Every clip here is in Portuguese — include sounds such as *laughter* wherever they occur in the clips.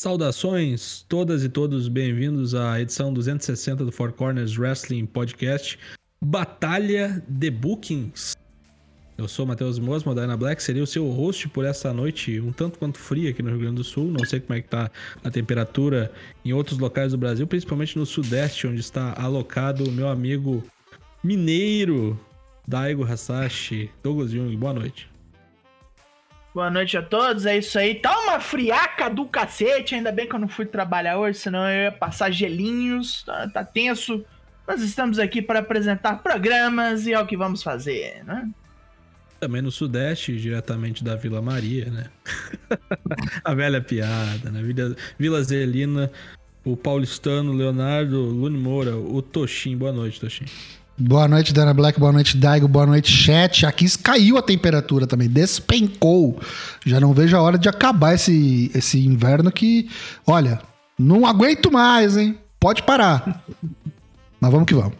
Saudações, todas e todos bem-vindos à edição 260 do Four Corners Wrestling Podcast, Batalha de Bookings. Eu sou o Matheus Mosma, da Ana Black, seria o seu host por essa noite um tanto quanto fria aqui no Rio Grande do Sul. Não sei como é que tá a temperatura em outros locais do Brasil, principalmente no Sudeste, onde está alocado o meu amigo mineiro, Daigo Hasashi, Douglas Jung. Boa noite. Boa noite a todos, é isso aí. Tá uma friaca do cacete, ainda bem que eu não fui trabalhar hoje, senão eu ia passar gelinhos, tá, tá tenso. Nós estamos aqui para apresentar programas e é o que vamos fazer, né? Também no Sudeste, diretamente da Vila Maria, né? *laughs* a velha piada, né? Vila, Vila Zelina, o paulistano Leonardo Lune Moura, o Toshin. Boa noite, Toshin. Boa noite, Dana Black. Boa noite, Daigo. Boa noite, chat. Aqui caiu a temperatura também, despencou. Já não vejo a hora de acabar esse, esse inverno que, olha, não aguento mais, hein? Pode parar. Mas vamos que vamos.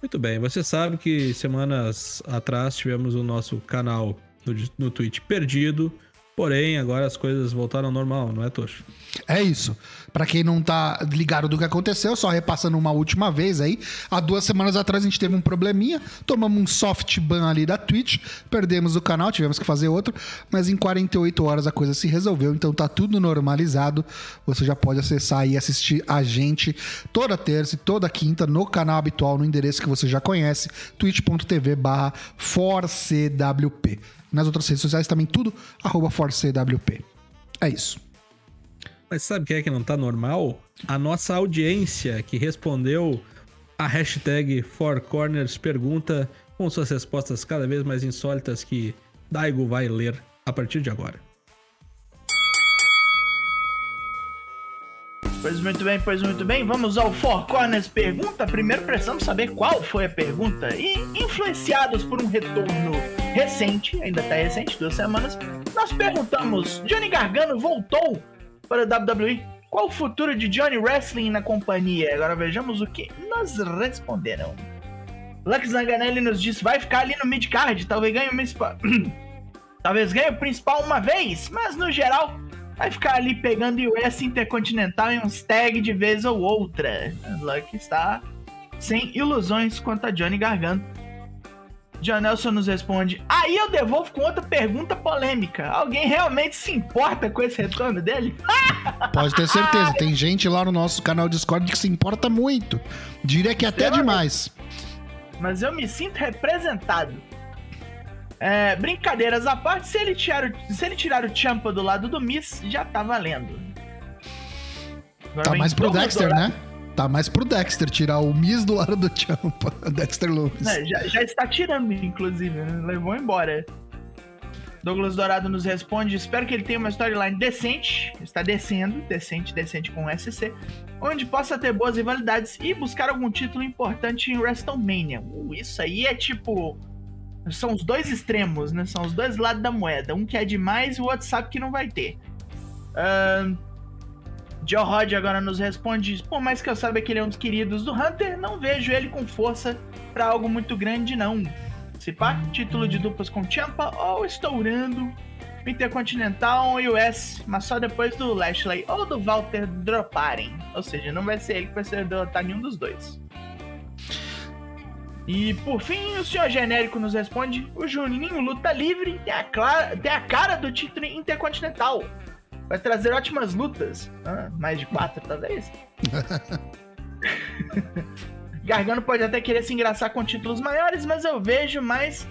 Muito bem, você sabe que semanas atrás tivemos o nosso canal no, no Twitch perdido, porém agora as coisas voltaram ao normal, não é, Tocho? É isso. Para quem não tá ligado do que aconteceu, só repassando uma última vez aí, há duas semanas atrás a gente teve um probleminha, tomamos um soft ban ali da Twitch, perdemos o canal, tivemos que fazer outro, mas em 48 horas a coisa se resolveu, então tá tudo normalizado. Você já pode acessar e assistir a gente toda terça e toda quinta no canal habitual, no endereço que você já conhece, twitch.tv/forcwp. Nas outras redes sociais também tudo arroba forcwp. É isso. Mas sabe quem é que não tá normal? A nossa audiência que respondeu a hashtag Four Corners pergunta com suas respostas cada vez mais insólitas que Daigo vai ler a partir de agora. Pois muito bem, pois muito bem. Vamos ao Four Corners Pergunta. Primeiro precisamos saber qual foi a pergunta. E influenciados por um retorno recente, ainda tá recente, duas semanas, nós perguntamos: Johnny Gargano voltou para a WWE. Qual o futuro de Johnny Wrestling na companhia? Agora vejamos o que nos responderam. Lux Zanganelli nos disse: vai ficar ali no midcard, talvez ganhe o principal. *coughs* talvez ganhe o principal uma vez, mas no geral vai ficar ali pegando US Intercontinental em uns tag de vez ou outra. Luck está sem ilusões quanto a Johnny Gargano. John Nelson nos responde: Aí eu devolvo com outra pergunta polêmica. Alguém realmente se importa com esse retorno dele? *laughs* Pode ter certeza. Tem gente lá no nosso canal Discord que se importa muito. Diria que até demais. Mas eu me sinto representado. É, brincadeiras à parte, se ele, tirar o, se ele tirar o Champa do lado do Miss, já tá valendo. Agora tá mais pro Dexter, né? Tá mais pro Dexter tirar o Miss do lado do Champa. *laughs* Dexter Lewis. É, já, já, está tirando, inclusive. Né? Levou embora. Douglas Dourado nos responde: Espero que ele tenha uma storyline decente. Está descendo, decente, decente com SC. Onde possa ter boas rivalidades e buscar algum título importante em WrestleMania. Uh, isso aí é tipo são os dois extremos, né? São os dois lados da moeda. Um que é demais e o outro sabe que não vai ter. Uh, Joe Rod agora nos responde: Por mais que eu saiba que ele é um dos queridos do Hunter, não vejo ele com força para algo muito grande, não. Se pá, título de duplas com Champa ou estourando Intercontinental e US, mas só depois do Lashley ou do Walter droparem. Ou seja, não vai ser ele que vai ser derrotar nenhum dos dois. E por fim, o senhor genérico nos responde: o Juninho luta livre tem tem a cara do título intercontinental. Vai trazer ótimas lutas. Ah, mais de quatro, talvez. *laughs* Gargano pode até querer se engraçar com títulos maiores, mas eu vejo mais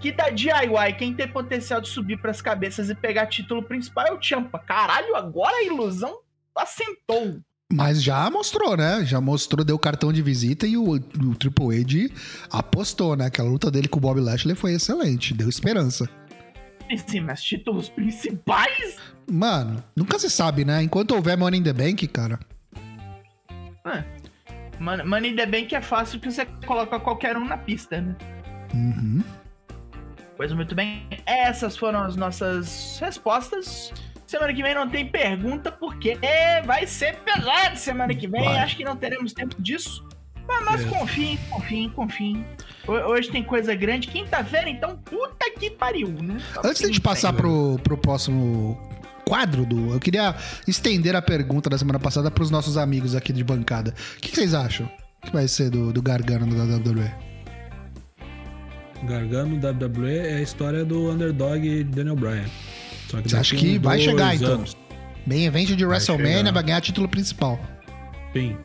que da DIY, quem tem potencial de subir para as cabeças e pegar título principal é o Champa. Caralho, agora a ilusão assentou. Mas já mostrou, né? Já mostrou, deu cartão de visita e o, o Triple H apostou, né? Aquela luta dele com o Bob Lashley foi excelente, deu esperança. Sim, mas títulos principais? Mano, nunca se sabe, né? Enquanto houver Money in the Bank, cara. É. Money in the Bank é fácil porque você coloca qualquer um na pista, né? Uhum. Pois muito bem, essas foram as nossas respostas. Semana que vem não tem pergunta, porque vai ser pesado semana que vem. Vai. Acho que não teremos tempo disso. Mas, mas é. confiem, confiem, confiem. Hoje tem coisa grande. Quinta-feira, então, puta que pariu, né? Antes de a gente passar pro, pro próximo quadro do. Eu queria estender a pergunta da semana passada para os nossos amigos aqui de bancada. O que, que vocês acham que vai ser do, do Gargano da WWE? Gargano WWE é a história do underdog Daniel Bryan. Só que Você acha que vai chegar então? Bem evento de vai WrestleMania chegar. vai ganhar título principal. Sim,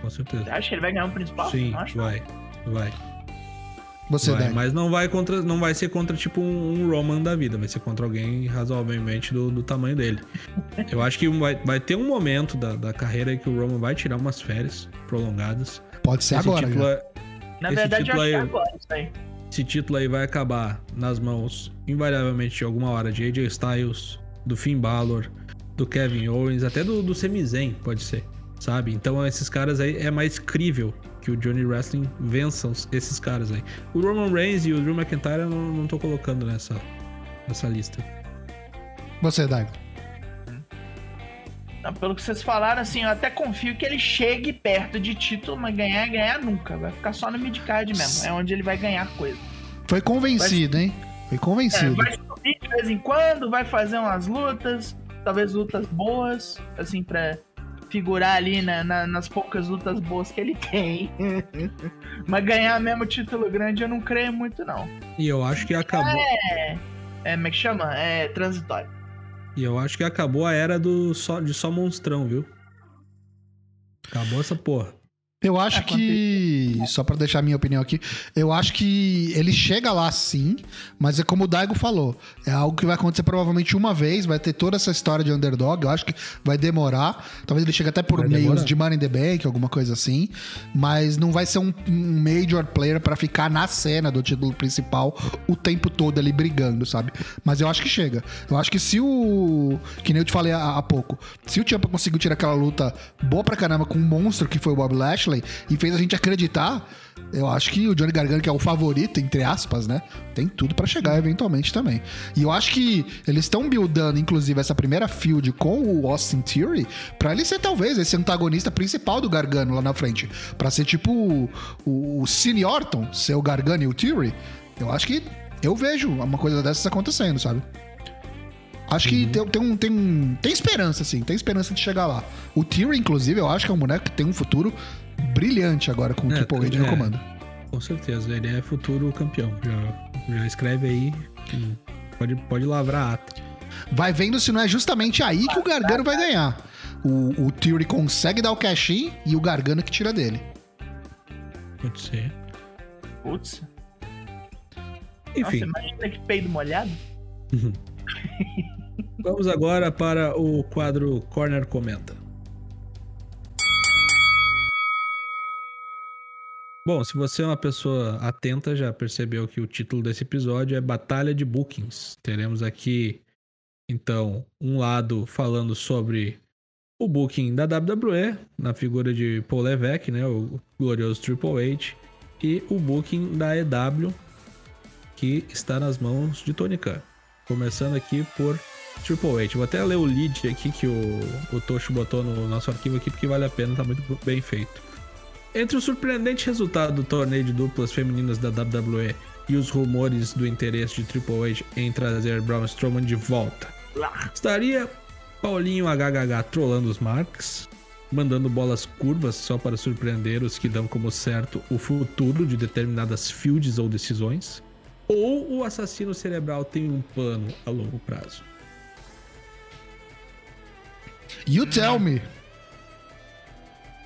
com certeza. Você acha que ele vai ganhar o principal? Sim, vai. Vai. Você vai, Mas não vai contra, não vai ser contra tipo um, Roman da vida, vai ser contra alguém razoavelmente do, do tamanho dele. *laughs* Eu acho que vai, vai ter um momento da, da carreira que o Roman vai tirar umas férias prolongadas. Pode ser esse agora. Título é, Na verdade, eu acho aí, que é agora isso aí. Esse título aí vai acabar nas mãos, invariavelmente, de alguma hora, de AJ Styles, do Finn Balor, do Kevin Owens, até do, do Sami Zayn, pode ser, sabe? Então esses caras aí é mais crível que o Johnny Wrestling vençam esses caras aí. O Roman Reigns e o Drew McIntyre eu não, não tô colocando nessa, nessa lista. Você, Daigo. Pelo que vocês falaram, assim, eu até confio que ele chegue perto de título, mas ganhar, ganhar nunca. Vai ficar só no midcard mesmo. É onde ele vai ganhar coisa. Foi convencido, vai... hein? Foi convencido. É, vai subir de vez em quando, vai fazer umas lutas, talvez lutas boas, assim, pra figurar ali na, na, nas poucas lutas boas que ele tem. *laughs* Mas ganhar mesmo título grande eu não creio muito, não. E eu acho que acabou. É. É, como é que chama? É transitório. E eu acho que acabou a era do só, de só monstrão, viu? Acabou essa porra. Eu acho é, que, só para deixar minha opinião aqui, eu acho que ele chega lá sim, mas é como o Daigo falou, é algo que vai acontecer provavelmente uma vez, vai ter toda essa história de underdog, eu acho que vai demorar, talvez ele chegue até por vai meios demorar. de Money in the Bank, alguma coisa assim, mas não vai ser um, um major player para ficar na cena do título principal o tempo todo ali brigando, sabe? Mas eu acho que chega. Eu acho que se o, que nem eu te falei há, há pouco, se o Ciampa conseguiu tirar aquela luta boa pra caramba com um monstro que foi o Bob Lashley, E fez a gente acreditar. Eu acho que o Johnny Gargano, que é o favorito, entre aspas, né? Tem tudo para chegar eventualmente também. E eu acho que eles estão buildando, inclusive, essa primeira field com o Austin Theory para ele ser talvez esse antagonista principal do Gargano lá na frente. para ser tipo o, o, o Cine Orton, ser o Gargano e o Theory. Eu acho que eu vejo uma coisa dessas acontecendo, sabe? Acho que uhum. tem, tem, um, tem, tem esperança, sim. Tem esperança de chegar lá. O Theory, inclusive, eu acho que é um boneco que tem um futuro brilhante agora com o é, Triple H é, no comando. Com certeza, ele é futuro campeão. Já, já escreve aí. Pode, pode lavrar a ata. Vai vendo se não é justamente aí que o Gargano vai ganhar. O, o Theory consegue dar o cash-in e o Gargano que tira dele. Pode ser. Putz. Enfim. Nossa, imagina que peido molhado. *laughs* Vamos agora para o quadro Corner Comenta. Bom, se você é uma pessoa atenta, já percebeu que o título desse episódio é Batalha de Bookings. Teremos aqui, então, um lado falando sobre o booking da WWE, na figura de Paul Levesque, né, o glorioso Triple H, e o booking da EW, que está nas mãos de Tony Khan. Começando aqui por Triple H. Vou até ler o lead aqui que o, o Tocho botou no nosso arquivo aqui, porque vale a pena, tá muito bem feito. Entre o surpreendente resultado do torneio de duplas femininas da WWE e os rumores do interesse de Triple H em trazer Braun Strowman de volta, estaria Paulinho HHH trollando os Marks, mandando bolas curvas só para surpreender os que dão como certo o futuro de determinadas fields ou decisões? Ou o assassino cerebral tem um plano a longo prazo? You tell me.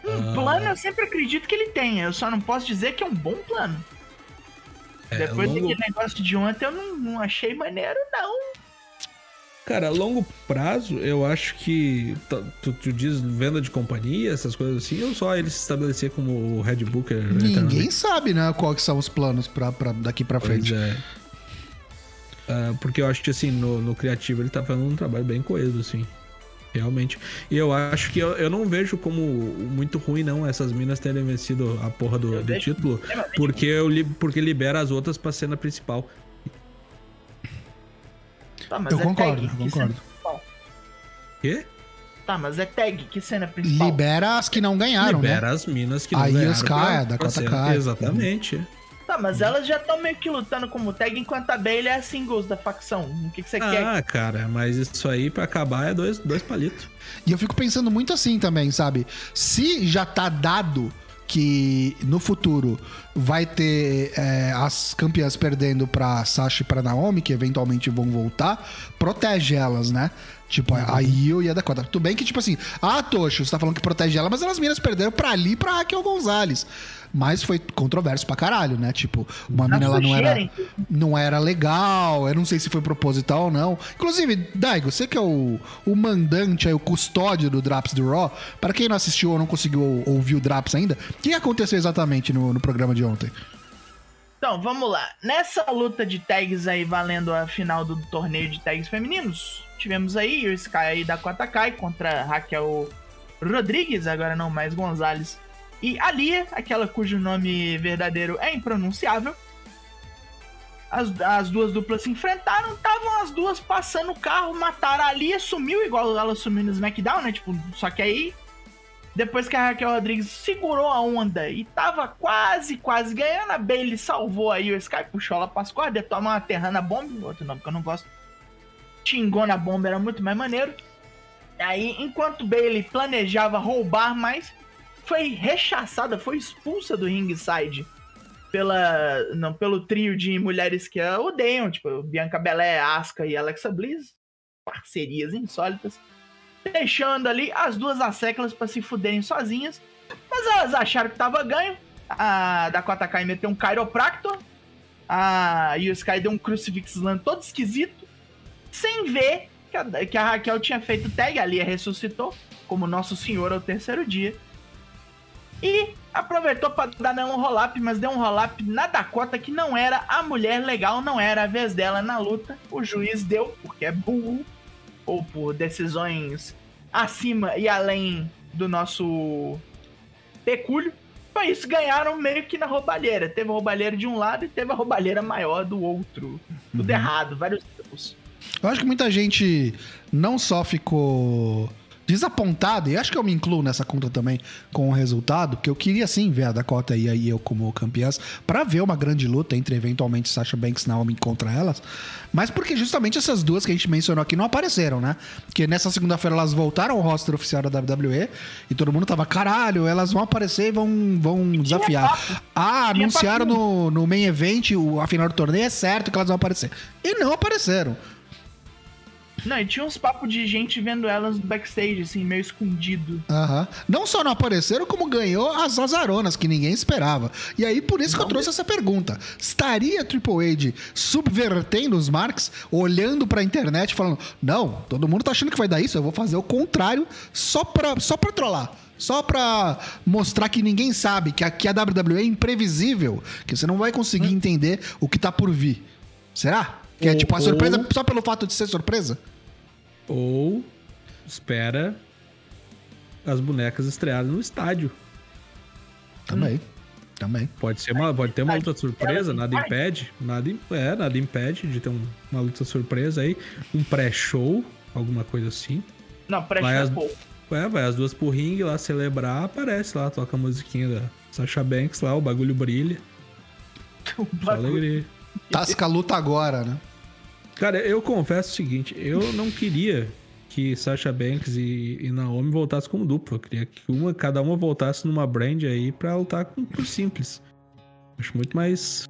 Um ah. plano eu sempre acredito que ele tenha, eu só não posso dizer que é um bom plano. É, Depois longo... daquele negócio de ontem, eu não, não achei maneiro, não. Cara, a longo prazo, eu acho que tu, tu, diz venda de companhia, essas coisas assim, ou só ele se estabelecer como o Red Booker? Ninguém sabe, né, quais são os planos pra, pra daqui pra frente. É. Uh, porque eu acho que, assim, no, no criativo ele tá fazendo um trabalho bem coeso, assim. Realmente. E eu acho que eu, eu não vejo como muito ruim, não, essas minas terem vencido a porra do, do título. Porque, eu, porque libera as outras pra cena principal. Tá, eu é concordo, tag, eu concordo. Quê? Tá, mas é tag, que cena principal? Libera as que não ganharam, Libera né? as minas que não Aí ganharam. Aí os caia, da cota cai. Exatamente. Tá, mas elas já estão meio que lutando como tag, enquanto a Bailey é a singles da facção. O que, que você quer? Ah, cara, mas isso aí pra acabar é dois, dois palitos. E eu fico pensando muito assim também, sabe? Se já tá dado que no futuro vai ter é, as campeãs perdendo pra Sasha e pra Naomi, que eventualmente vão voltar, protege elas, né? Tipo, a Io e a Dakota. Tudo bem que, tipo assim, ah, Tocho, você tá falando que protege ela, mas elas minas perderam pra ali pra Raquel Gonzalez. Mas foi controverso pra caralho, né? Tipo, uma Na mina ela não era, não era legal, eu não sei se foi proposital ou não. Inclusive, Daigo, você que é o, o mandante, aí, o custódio do Drops do Raw, para quem não assistiu ou não conseguiu ouvir o Drops ainda, o que aconteceu exatamente no, no programa de ontem? Então, vamos lá. Nessa luta de tags aí, valendo a final do torneio de tags femininos, tivemos aí o Sky e Dakota Kai contra Raquel Rodrigues, agora não mais Gonzalez, e a Lia, aquela cujo nome verdadeiro é impronunciável. As, as duas duplas se enfrentaram, estavam as duas passando o carro, mataram a Lia, sumiu igual ela sumiu no SmackDown, né? Tipo, só que aí depois que a Raquel Rodrigues segurou a onda e tava quase, quase ganhando, a Bailey salvou aí o Sky, puxou ela pras cordas, toma uma Terrana Bomb, outro nome que eu não gosto. Xingona Bomb era muito mais maneiro. Aí, enquanto Bailey planejava roubar mais, foi rechaçada, foi expulsa do ringside pela, não, pelo trio de mulheres que a odeiam, tipo Bianca Belair, Asuka e Alexa Bliss, parcerias insólitas deixando ali as duas asseclas para se fuderem sozinhas. Mas elas acharam que tava ganho. A Dakota Kai meteu um Chiropractor. A Sky deu um Crucifix todo esquisito. Sem ver que a, que a Raquel tinha feito tag. A Lia ressuscitou. Como Nosso Senhor ao terceiro dia. E aproveitou para dar um roll-up, mas deu um roll-up na Dakota que não era a mulher legal, não era a vez dela na luta. O juiz deu, porque é burro ou por decisões acima e além do nosso pecúlio. Foi isso, ganharam meio que na roubalheira. Teve a roubalheira de um lado e teve a roubalheira maior do outro. Tudo errado, vários tipos. Eu acho que muita gente não só ficou desapontado, e acho que eu me incluo nessa conta também com o resultado, porque eu queria sim ver a Dakota e a eu como campeãs para ver uma grande luta entre eventualmente Sasha Banks e Naomi contra elas, mas porque justamente essas duas que a gente mencionou aqui não apareceram, né? Porque nessa segunda-feira elas voltaram ao roster oficial da WWE e todo mundo tava, caralho, elas vão aparecer e vão, vão desafiar. Ah, anunciaram no, no main event, o, a final do torneio, é certo que elas vão aparecer. E não apareceram. Não, e tinha uns papos de gente vendo elas no backstage, assim, meio escondido. Aham. Não só não apareceram, como ganhou as azaronas que ninguém esperava. E aí, por isso que eu trouxe essa pergunta. Estaria a Triple H subvertendo os marks, olhando pra internet falando: Não, todo mundo tá achando que vai dar isso, eu vou fazer o contrário só pra, só pra trollar. Só pra mostrar que ninguém sabe, que aqui a WWE é imprevisível, que você não vai conseguir entender o que tá por vir. Será? Que é Ou- tipo a surpresa ou- só pelo fato de ser surpresa? Ou espera as bonecas estrearem no estádio. Também. Também. Pode ser uma, pode ter uma luta surpresa, nada impede, nada, é, nada impede de ter um- uma luta surpresa aí, um pré-show, alguma coisa assim. Não, presta Vai as- pouco. É, vai as duas pro ringue lá celebrar, aparece lá, toca a musiquinha da Sasha Banks lá, o bagulho brilha, *laughs* O bagulho. alegria. Tasca a luta agora, né? Cara, eu confesso o seguinte, eu não queria que Sasha Banks e, e Naomi voltassem como dupla. Eu queria que uma, cada uma voltasse numa brand aí pra lutar com, por simples. Acho muito mais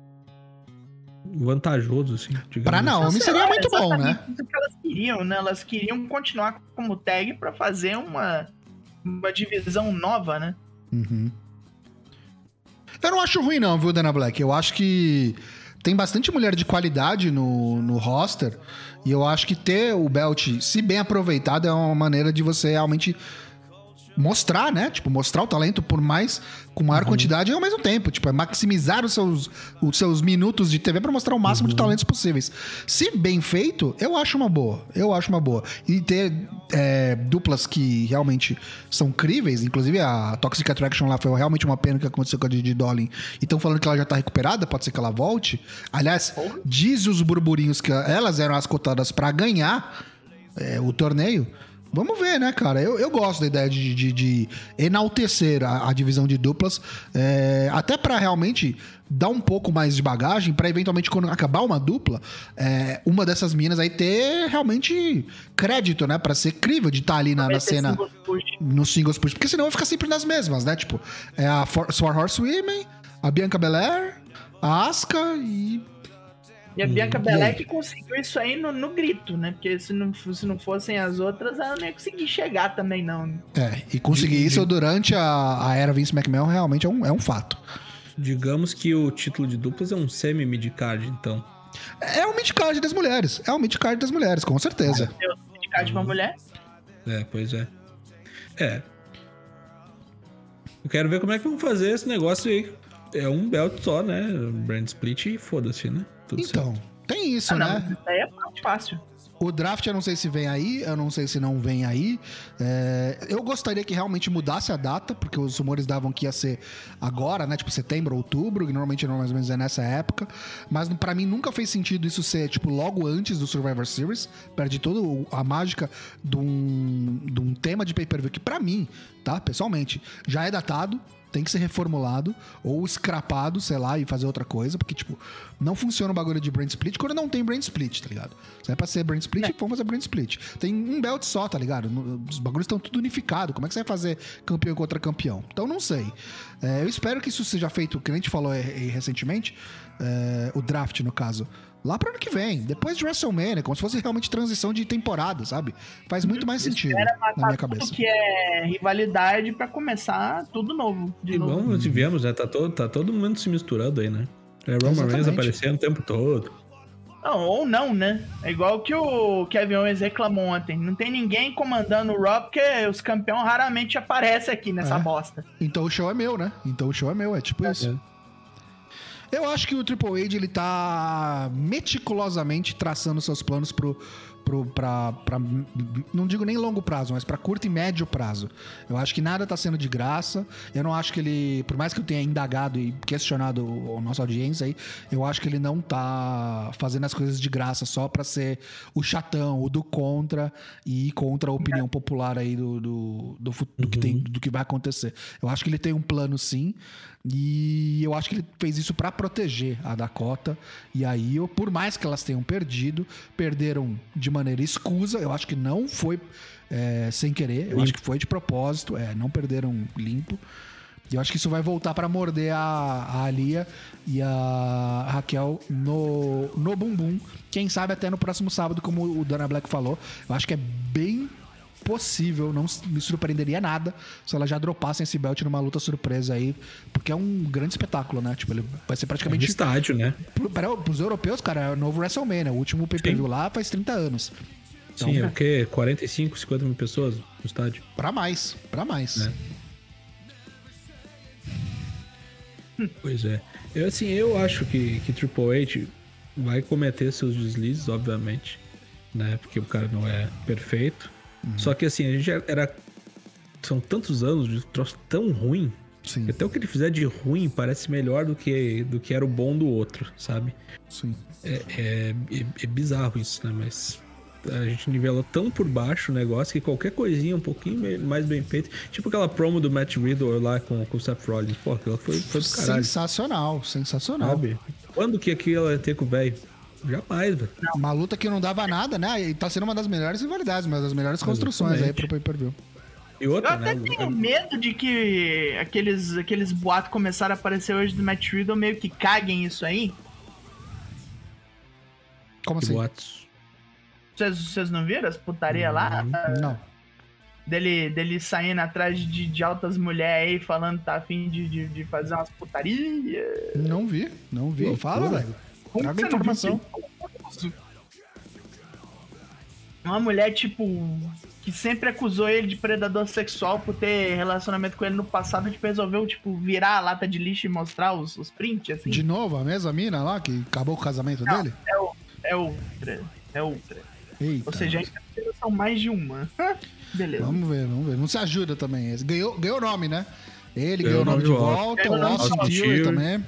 vantajoso, assim. Pra assim. Naomi Sei seria muito bom, né? Isso que elas queriam, né? Elas queriam continuar como tag pra fazer uma, uma divisão nova, né? Uhum. Eu não acho ruim, não, viu, Dana Black? Eu acho que tem bastante mulher de qualidade no, no roster. E eu acho que ter o belt, se bem aproveitado, é uma maneira de você realmente mostrar, né? Tipo, mostrar o talento por mais, com maior quantidade e ao mesmo tempo. Tipo, é maximizar os seus, os seus minutos de TV pra mostrar o máximo de talentos possíveis. Se bem feito, eu acho uma boa. Eu acho uma boa. E ter é, duplas que realmente são críveis, inclusive a Toxic Attraction lá foi realmente uma pena que aconteceu com a Didi Dolin. E estão falando que ela já tá recuperada, pode ser que ela volte. Aliás, diz os burburinhos que elas eram as cotadas pra ganhar é, o torneio. Vamos ver, né, cara? Eu, eu gosto da ideia de, de, de enaltecer a, a divisão de duplas, é, até pra realmente dar um pouco mais de bagagem, pra eventualmente, quando acabar uma dupla, é, uma dessas minas aí ter realmente crédito, né? Pra ser crível de estar ali na, na cena singles push. no singles push, porque senão vai ficar sempre nas mesmas, né? Tipo, é a For Sword Horse Women, a Bianca Belair, a Asuka e. E a Bianca Belair aí? que conseguiu isso aí no, no grito, né? Porque se não, se não fossem as outras, ela não ia conseguir chegar também, não. É, e conseguir isso durante a, a era Vince McMahon realmente é um, é um fato. Digamos que o título de duplas é um semi-midcard, então. É o midcard das mulheres. É o midcard das mulheres, com certeza. Deu sindicato de uma mulher. É, pois é. É. Eu quero ver como é que vão fazer esse negócio aí. É um belt só, né? Brand split e foda-se, né? Tudo Então, tem isso, Ah, não, né? isso aí é fácil. O draft eu não sei se vem aí, eu não sei se não vem aí. É, eu gostaria que realmente mudasse a data, porque os rumores davam que ia ser agora, né? Tipo setembro, outubro, que normalmente mais ou menos é nessa época. Mas pra mim nunca fez sentido isso ser, tipo, logo antes do Survivor Series. Perde toda a mágica de um, de um tema de pay-per-view que pra mim, tá? Pessoalmente, já é datado. Tem que ser reformulado ou scrapado, sei lá, e fazer outra coisa, porque, tipo, não funciona o bagulho de brand split quando não tem brand split, tá ligado? Se é pra ser brand split, vamos fazer brand split. Tem um belt só, tá ligado? Os bagulhos estão tudo unificado. Como é que você vai fazer campeão contra campeão? Então, não sei. É, eu espero que isso seja feito, que a gente falou é, é, recentemente, é, o draft, no caso, lá pro ano que vem, depois de WrestleMania, como se fosse realmente transição de temporada, sabe? Faz muito mais sentido Espera na minha cabeça. tudo que é rivalidade pra começar tudo novo. De E novo. bom, nós tivemos, né? Tá todo, tá todo mundo se misturando aí, né? É Roman Reigns aparecendo o tempo todo. Não, ou não, né? É igual que o Kevin Owens reclamou ontem. Não tem ninguém comandando o Raw porque os campeões raramente aparecem aqui nessa É. bosta. Então o show é meu, né? Então o show é meu, é tipo isso. Eu acho que o Triple H ele tá meticulosamente traçando seus planos pro, pra- não digo nem longo prazo, mas pra curto e médio prazo. Eu acho que nada tá sendo de graça. Eu não acho que ele, por mais que eu tenha indagado e questionado a nossa audiência aí, eu acho que ele não tá fazendo as coisas de graça só pra ser o chatão, o do contra e contra a opinião popular aí do, do, do, do que tem, do que vai acontecer. Eu acho que ele tem um plano sim. E eu acho que ele fez isso pra proteger a Dakota. E aí, eu, por mais que elas tenham perdido, perderam de maneira escusa. Eu acho que não foi é, sem querer. Eu acho que foi de propósito. É, não perderam limpo. E eu acho que isso vai voltar pra morder a, a Alia e a Raquel no, no bumbum. Quem sabe até no próximo sábado, como o Dana Black falou. Eu acho que é bem possível, não me surpreenderia nada se ela já dropassem esse belt numa luta surpresa aí, porque é um grande espetáculo, né? Tipo, ele vai ser praticamente. estádio, né? Para os europeus, cara, é o novo WrestleMania. O último pay-per-view lá faz 30 anos. Então, Sim, é o quê? 45, 50 mil pessoas no estádio. Pra mais, pra mais. É. Pois é. Eu, assim, eu acho que, que Triple H vai cometer seus deslizes, obviamente, né? Porque o cara não é perfeito. Uhum. Só que, assim, a gente era... São tantos anos de troço tão ruim Sim, que até o que ele fizer de ruim parece melhor do que, do que era o bom do outro, sabe? sim. É, é, é- é bizarro isso, né? Mas a gente nivelou tão por baixo o negócio que qualquer coisinha um pouquinho mais bem feita. Tipo aquela promo do Matt Riddle lá com, com o Seth Rollins. Pô, aquilo foi, foi do caralho, Sensacional, sensacional. sabe? Quando que aquilo ia ter com o velho? Jamais, velho. Uma luta que não dava nada, né? E tá sendo uma das melhores rivalidades, uma das melhores construções aí Exatamente. pro pay-per-view. E Eu outra, até né? tenho medo de que aqueles, aqueles boatos começaram a aparecer hoje do Matt Riddle meio que caguem isso aí. Como Que assim? boatos. Vocês, vocês não viram as putaria lá? Não. Dele, dele saindo atrás de, de altas mulheres aí, falando que tá afim de, de, de fazer umas putarias. Não vi, não vi. Loucura. Fala, velho. Como Traga que você não viu informação. isso? Uma mulher, tipo, que sempre acusou ele de predador sexual por ter relacionamento com ele no passado, tipo, resolveu, tipo, virar a lata de lixo e mostrar os, os prints, assim. De novo, a mesma mina lá que acabou com o casamento dele? É, o, é outra. É outra. Eita. Ou seja, ainda são mais de uma. *laughs* Beleza. Vamos ver, vamos ver. Não se ajuda também. Esse Ganhou, ganhou o nome, né? Ele Ganhou ganhou o nome de volta, volta. o Austin Theory. também.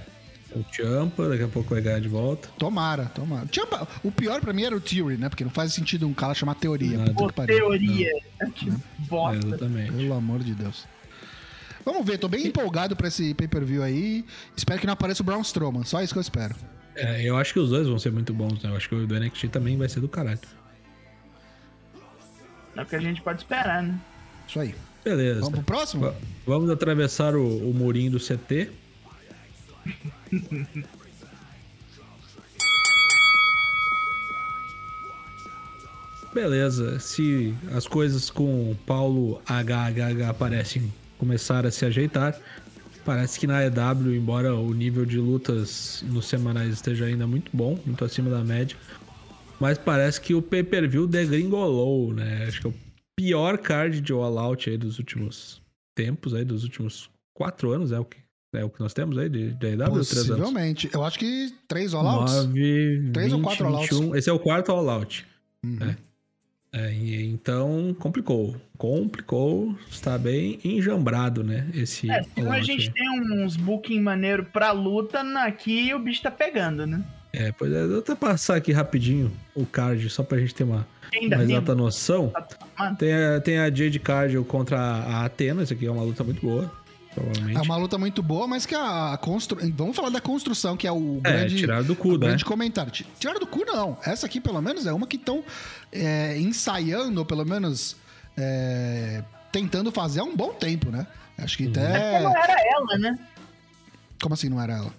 O Champa, daqui a pouco vai ganhar de volta. Tomara, tomara. Champa, o pior pra mim era o Theory, né? Porque não faz sentido um cara chamar teoria. Nada. Pô, que teoria. *laughs* Que É, bosta. exatamente. Pelo amor de Deus. Vamos ver, tô bem empolgado pra esse pay-per-view aí. Espero que não apareça o Braun Strowman, só isso que eu espero. É, eu acho que os dois vão ser muito bons, né? Eu acho que o do NXT também vai ser do caralho. É o que a gente pode esperar, né? Isso aí. Beleza. Vamos pro próximo? Va- Vamos atravessar o, o murinho do CT. *laughs* Beleza, se as coisas com Paulo HHH parecem começar a se ajeitar, parece que na EW, embora o nível de lutas nos semanais esteja ainda muito bom, muito acima da média, mas parece que o pay-per-view degringolou, né? Acho que é o pior card de All Out aí dos últimos tempos, aí dos últimos quatro anos, é o que, é o que nós temos aí de, de AEW? Possivelmente. Eu acho que três all-outs. 9, Três ou 20, quatro all-outs? 21. Esse é o quarto All Out. Uhum. É. É, então complicou. Complicou. Está bem enjambrado, né? Esse É, a gente aí. tem uns booking maneiro pra luta, aqui o bicho tá pegando, né? É, pois é, vou até passar aqui rapidinho o card, só pra gente ter uma, Ainda uma exata noção. Mano, Tem a, tem a Jade Cardio contra a Athena, isso aqui é uma luta muito boa, provavelmente. É uma luta muito boa, mas que a construção. Vamos falar da construção, que é o É, grande. tirar do cu, né? grande comentário. Ti- Tiraram do cu, não. Essa aqui, pelo menos, é uma que estão ensaiando, ou pelo menos é, tentando fazer há um bom tempo, né? Acho que não até. era ela, né? Como assim não era ela?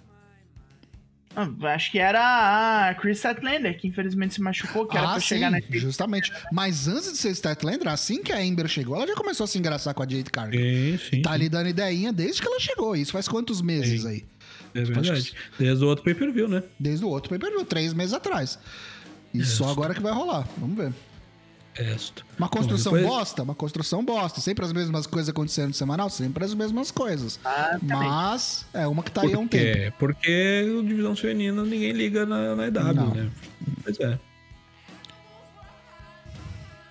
Ah, Acho que era a Chris Statlander, que infelizmente se machucou, que era pra Ah, sim, chegar na justamente. Mas antes de ser Statlander, assim que a Ember chegou, ela já começou a se engraçar com a Jade Cargill. Sim, sim. Tá ali dando ideinha desde que ela chegou. Isso faz quantos meses Sim. aí? É verdade. Desde o outro pay-per-view, né? Desde o outro pay-per-view, três meses atrás. E só agora que vai rolar. Vamos ver. Esta. Uma construção Bom, depois- bosta? Uma construção bosta. Sempre as mesmas coisas acontecendo no semanal? Sempre as mesmas coisas. Ah. Mas é uma que tá aí há um tempo. Porque o Divisão Feminina ninguém liga na, na EW, Não. né? Pois é.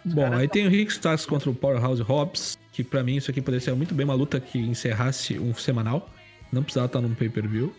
Bom, aí tem o Rick Starks contra o Powerhouse Hobbs, que pra mim isso aqui poderia ser muito bem uma luta que encerrasse um semanal. Não precisava estar num pay-per-view.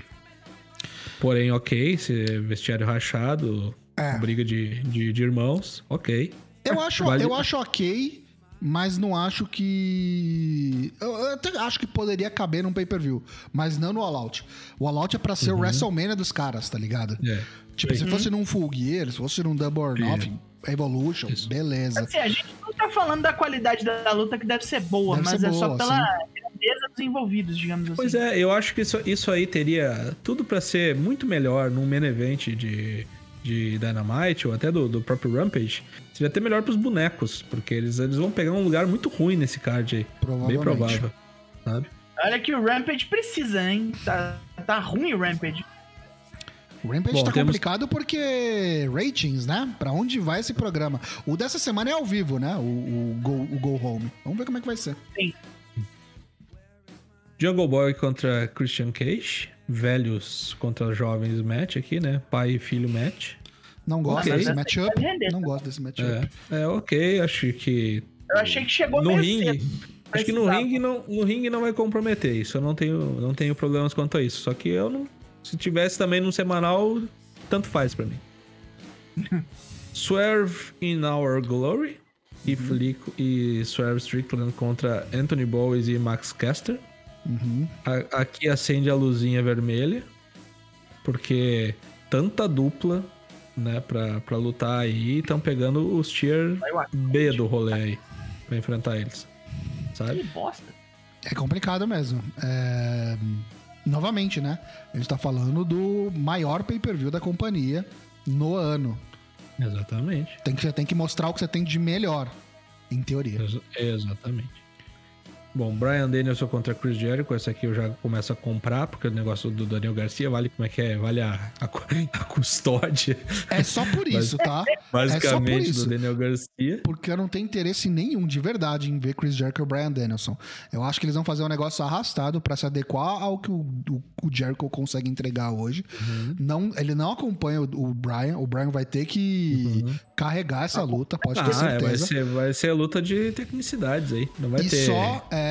Porém, ok, se vestiário rachado, É. briga de, de, de irmãos, ok. Eu acho, Vale- eu acho ok, mas não acho que. Eu, até acho que poderia caber num pay-per-view, mas não no All Out. O All Out é pra ser o WrestleMania dos caras, tá ligado? É. Tipo, Sim. se fosse num Full Gear, se fosse num Double or Nothing, Evolution, Isso. beleza. Assim, a gente não tá falando da qualidade da, luta que deve ser boa, Deve mas ser é só boa, pela grandeza dos envolvidos, digamos assim. Pois é, eu acho que isso, isso aí teria tudo pra ser muito melhor num main event de, de Dynamite ou até do, do próprio Rampage. Seria até melhor pros bonecos, porque eles, eles vão pegar um lugar muito ruim nesse card aí. Bem Provavelmente. provável, sabe? Olha que o Rampage precisa, hein? Tá, tá ruim o Rampage. O Rampage Bom, tá temos- complicado porque ratings, né? Pra onde vai esse programa? O dessa semana é ao vivo, né? O, o, go, o Go Home. Vamos ver como é que vai ser. Jungle Boy contra Christian Cage. Velhos contra jovens match aqui, né? Pai e filho match. Não gosto Ok. desse matchup. render, Não tá? gosto desse matchup. É, é ok, acho que Eu achei que chegou no ringue. Acho que no ringue não, no ringue não vai comprometer isso. Eu não tenho, não tenho problemas quanto a isso. Só que eu não. Se tivesse também no semanal, tanto faz pra mim. *laughs* Swerve in Our Glory. E, Flico, e Swerve Strickland contra Anthony Bowes e Max Caster. Uhum. A- aqui acende a luzinha vermelha. Porque tanta dupla, né, pra, pra lutar aí, estão pegando os tier. B do rolê aí. Pra enfrentar eles. Que Sabe? bosta. É complicado mesmo. É, Novamente, né? A gente tá falando do maior pay-per-view da companhia no ano. Exatamente. Tem que, você tem que mostrar o que você tem de melhor, em teoria. Exa- Exatamente. Bom, Brian Danielson contra Chris Jericho, essa aqui eu já começo a comprar, porque o negócio do Daniel Garcia vale como é que é? Vale a, a, *laughs* a custódia, É só por isso, tá? basicamente, isso. do Daniel Garcia. Porque eu não tenho interesse nenhum de verdade em ver Chris Jericho e o Brian Danielson. Eu acho que eles vão fazer um negócio arrastado pra se adequar ao que o, o, o Jericho consegue entregar hoje. Uhum. Não, ele não acompanha o, o Brian. O Brian vai ter que carregar essa luta, pode ter Ah, é, vai, certeza. ser, vai ser luta de tecnicidades aí. Não vai e ter. só, é,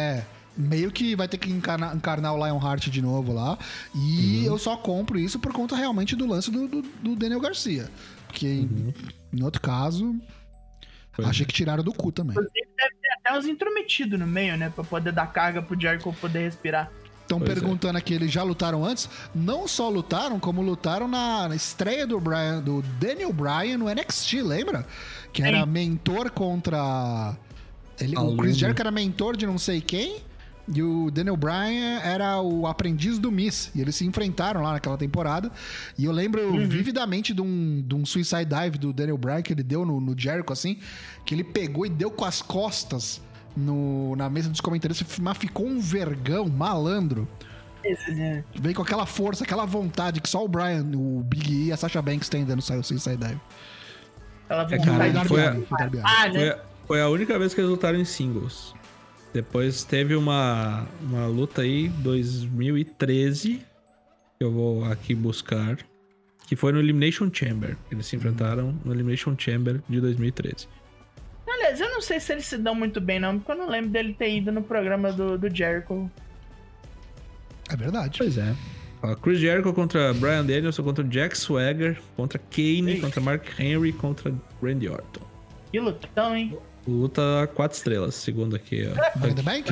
meio que vai ter que encarnar, encarnar o Lionheart de novo lá. E Uhum. eu só compro isso por conta realmente do lance do, do, do Daniel Garcia. Porque em- em outro caso, Uhum. Pois achei é. que tiraram do cu também. Inclusive, deve ter até uns intrometidos no meio, né? Pra poder dar carga pro Jericho poder respirar. Estão é. perguntando aqui, eles já lutaram antes? Não só lutaram, como lutaram na, na estreia do, Brian, do Daniel Bryan no NXT, lembra? Que era Sim. mentor contra. Ele, o. Chris Jericho era mentor de não sei quem. E o Daniel Bryan era o aprendiz do Miss. E eles se enfrentaram lá naquela temporada. E eu lembro Uhum. vividamente de um, de um suicide dive do Daniel Bryan que ele deu no, no Jericho, assim. Que ele pegou e deu com as costas no, na mesa dos comentaristas. Mas ficou um vergão malandro. Esse, Vem com aquela força, aquela vontade que só o Brian, o Big E e a Sasha Banks têm dando o Suicide Dive. Ela É, cara, Foi ele Darby foi a- foi. Ah, Foi né? a, foi a única vez que eles lutaram em singles. Depois teve uma, uma luta aí, 2013, que eu vou aqui buscar, que foi no Elimination Chamber. Eles se enfrentaram no Elimination Chamber de 2013. Aliás, eu não sei se eles se dão muito bem, não, porque eu não lembro dele ter ido no programa do, do Jericho. É verdade. Pois é. Ó, Chris Jericho contra Brian Danielson, contra Jack Swagger, contra Kane, Ei. contra Mark Henry, contra Randy Orton. Que lutão, hein? Luta 4 estrelas, segundo aqui, ó. Money in the Bank?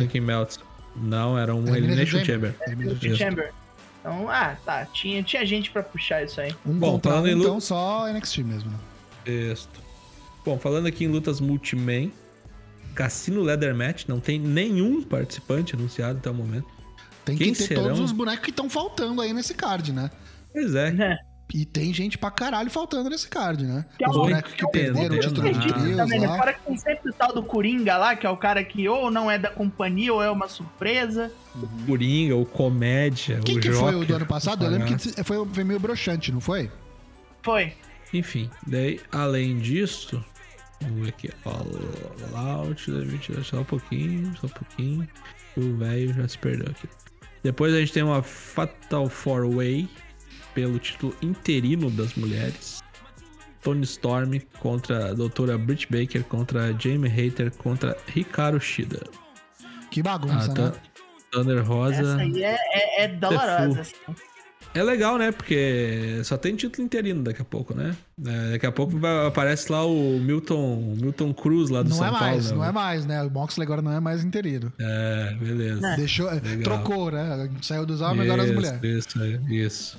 Não, era um Elimination Elimination Chamber. Elimination. Chamber. Então, ah, tá. Tinha, tinha gente pra puxar isso aí. Um Bom, contra um, falando em lu- então só NXT mesmo. né? Isso. Bom, falando aqui em lutas multiman, Cassino Leather Match, não tem nenhum participante anunciado até o momento. Tem Quem que ter serão? todos os bonecos que estão faltando aí nesse card, né? Pois é. Né? *laughs* E tem gente pra caralho faltando nesse card, né? Que é Os bonecos que que perderam o título de trios Também, né? lá. Fora que tem sempre o tal do Coringa lá, que é o cara que ou não é da companhia ou é uma surpresa. O Coringa, o Comédia, Quem o que foi o Joker, do ano passado? Eu lembro que foi, foi meio broxante, não foi? Foi. Enfim, daí, além disso, vamos ver aqui, ó, Loud, só um pouquinho, só um pouquinho, o velho já se perdeu aqui. Depois a gente tem uma Fatal 4-Way pelo título interino das mulheres. Tony Storm contra a doutora Britt Baker, contra Jamie Hater, contra Hikaru Shida. Que A bagunça, né? Thu- Thunder Rosa. Essa aí é, é, é dolorosa. assim. É legal, né? Porque só tem título interino daqui a pouco, né? É, daqui a pouco vai- aparece lá o Milton, Milton Cruz lá do Não São é Paulo. mais, né? não é mais, né? O Moxley agora não é mais interino. É, beleza. É. Deixou, Legal. trocou, né? Saiu dos homens, agora as Isso, mulheres. Isso, isso.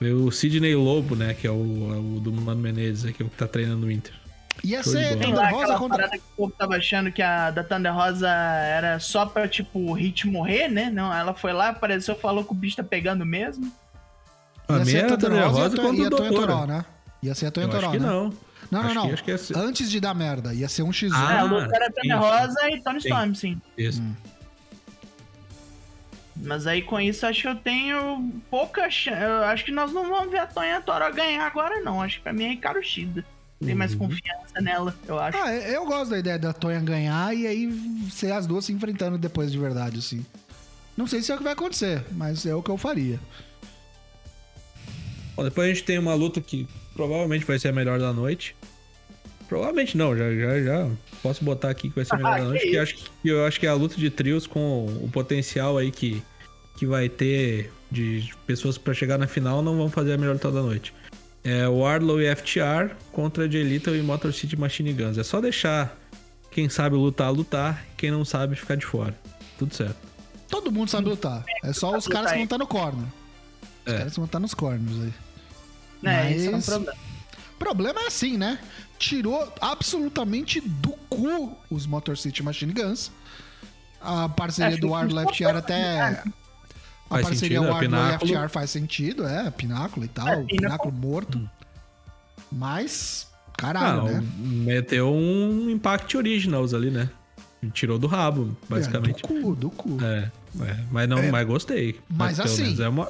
O Sidney Lobo, né? Que é o, é o do Mano Menezes aqui, o que tá treinando o Inter. Ser bola. Tem Thunder lá Rosa contra. que o povo tava achando que a da Thunder Rosa era só pra, tipo, o Hit morrer, né? Não, ela foi lá, apareceu, falou que o bicho tá pegando mesmo. A Ia ser minha era Thunder Thunder Rosa e a contra o Tonha Doutor. Toró, né? Ia ser a Tonha Eu Toró, acho que né? não. Não, não, Acho não. que- acho que ia ser- Antes de dar merda, ia ser um X1. Ah, é, a luta era Thunder sim, Rosa e Tony. Storm, sim. Isso. Hum. Mas aí com isso acho que eu tenho pouca chance. Eu acho que nós não vamos ver a Tonha Toró ganhar agora, não. Acho que pra mim é Ricardo Shida. Tem mais Uhum. confiança nela, eu acho. Ah, eu gosto da ideia da Tonha ganhar e aí ser as duas se enfrentando depois de verdade, assim. Não sei se é o que vai acontecer, mas é o que eu faria. Bom, depois a gente tem uma luta que provavelmente vai ser a melhor da noite. Provavelmente não, já, já, já posso botar aqui que vai ser a melhor Ah, da que noite, porque isso. acho que, eu acho que é a luta de trios com o potencial aí que, que vai ter de pessoas pra chegar na final não vão fazer a melhor luta da noite. É o Arlow e FTR contra Jay Little e Motor City Machine Guns. É só deixar quem sabe lutar, lutar, quem não sabe ficar de fora. Tudo certo. Todo mundo sabe lutar. É só os caras que vão estar no corner. Os É. caras que vão estar nos corners aí. né, isso é um mas- problema. O problema é assim, né? Tirou absolutamente do cu os Motor City Machine Guns. A parceria Acho do Arlo isso FTR até. A Faz parceria sentido, é Arlo e Pináculo. FTR faz sentido, é, Pináculo e tal, É, Pináculo, morto. Mas, caralho, Ah, né? meteu um Impact Originals ali, né? Tirou do rabo, basicamente. É, do cu, do cu. É, é, mas não, É. mas gostei. Mas pelo assim, é uma...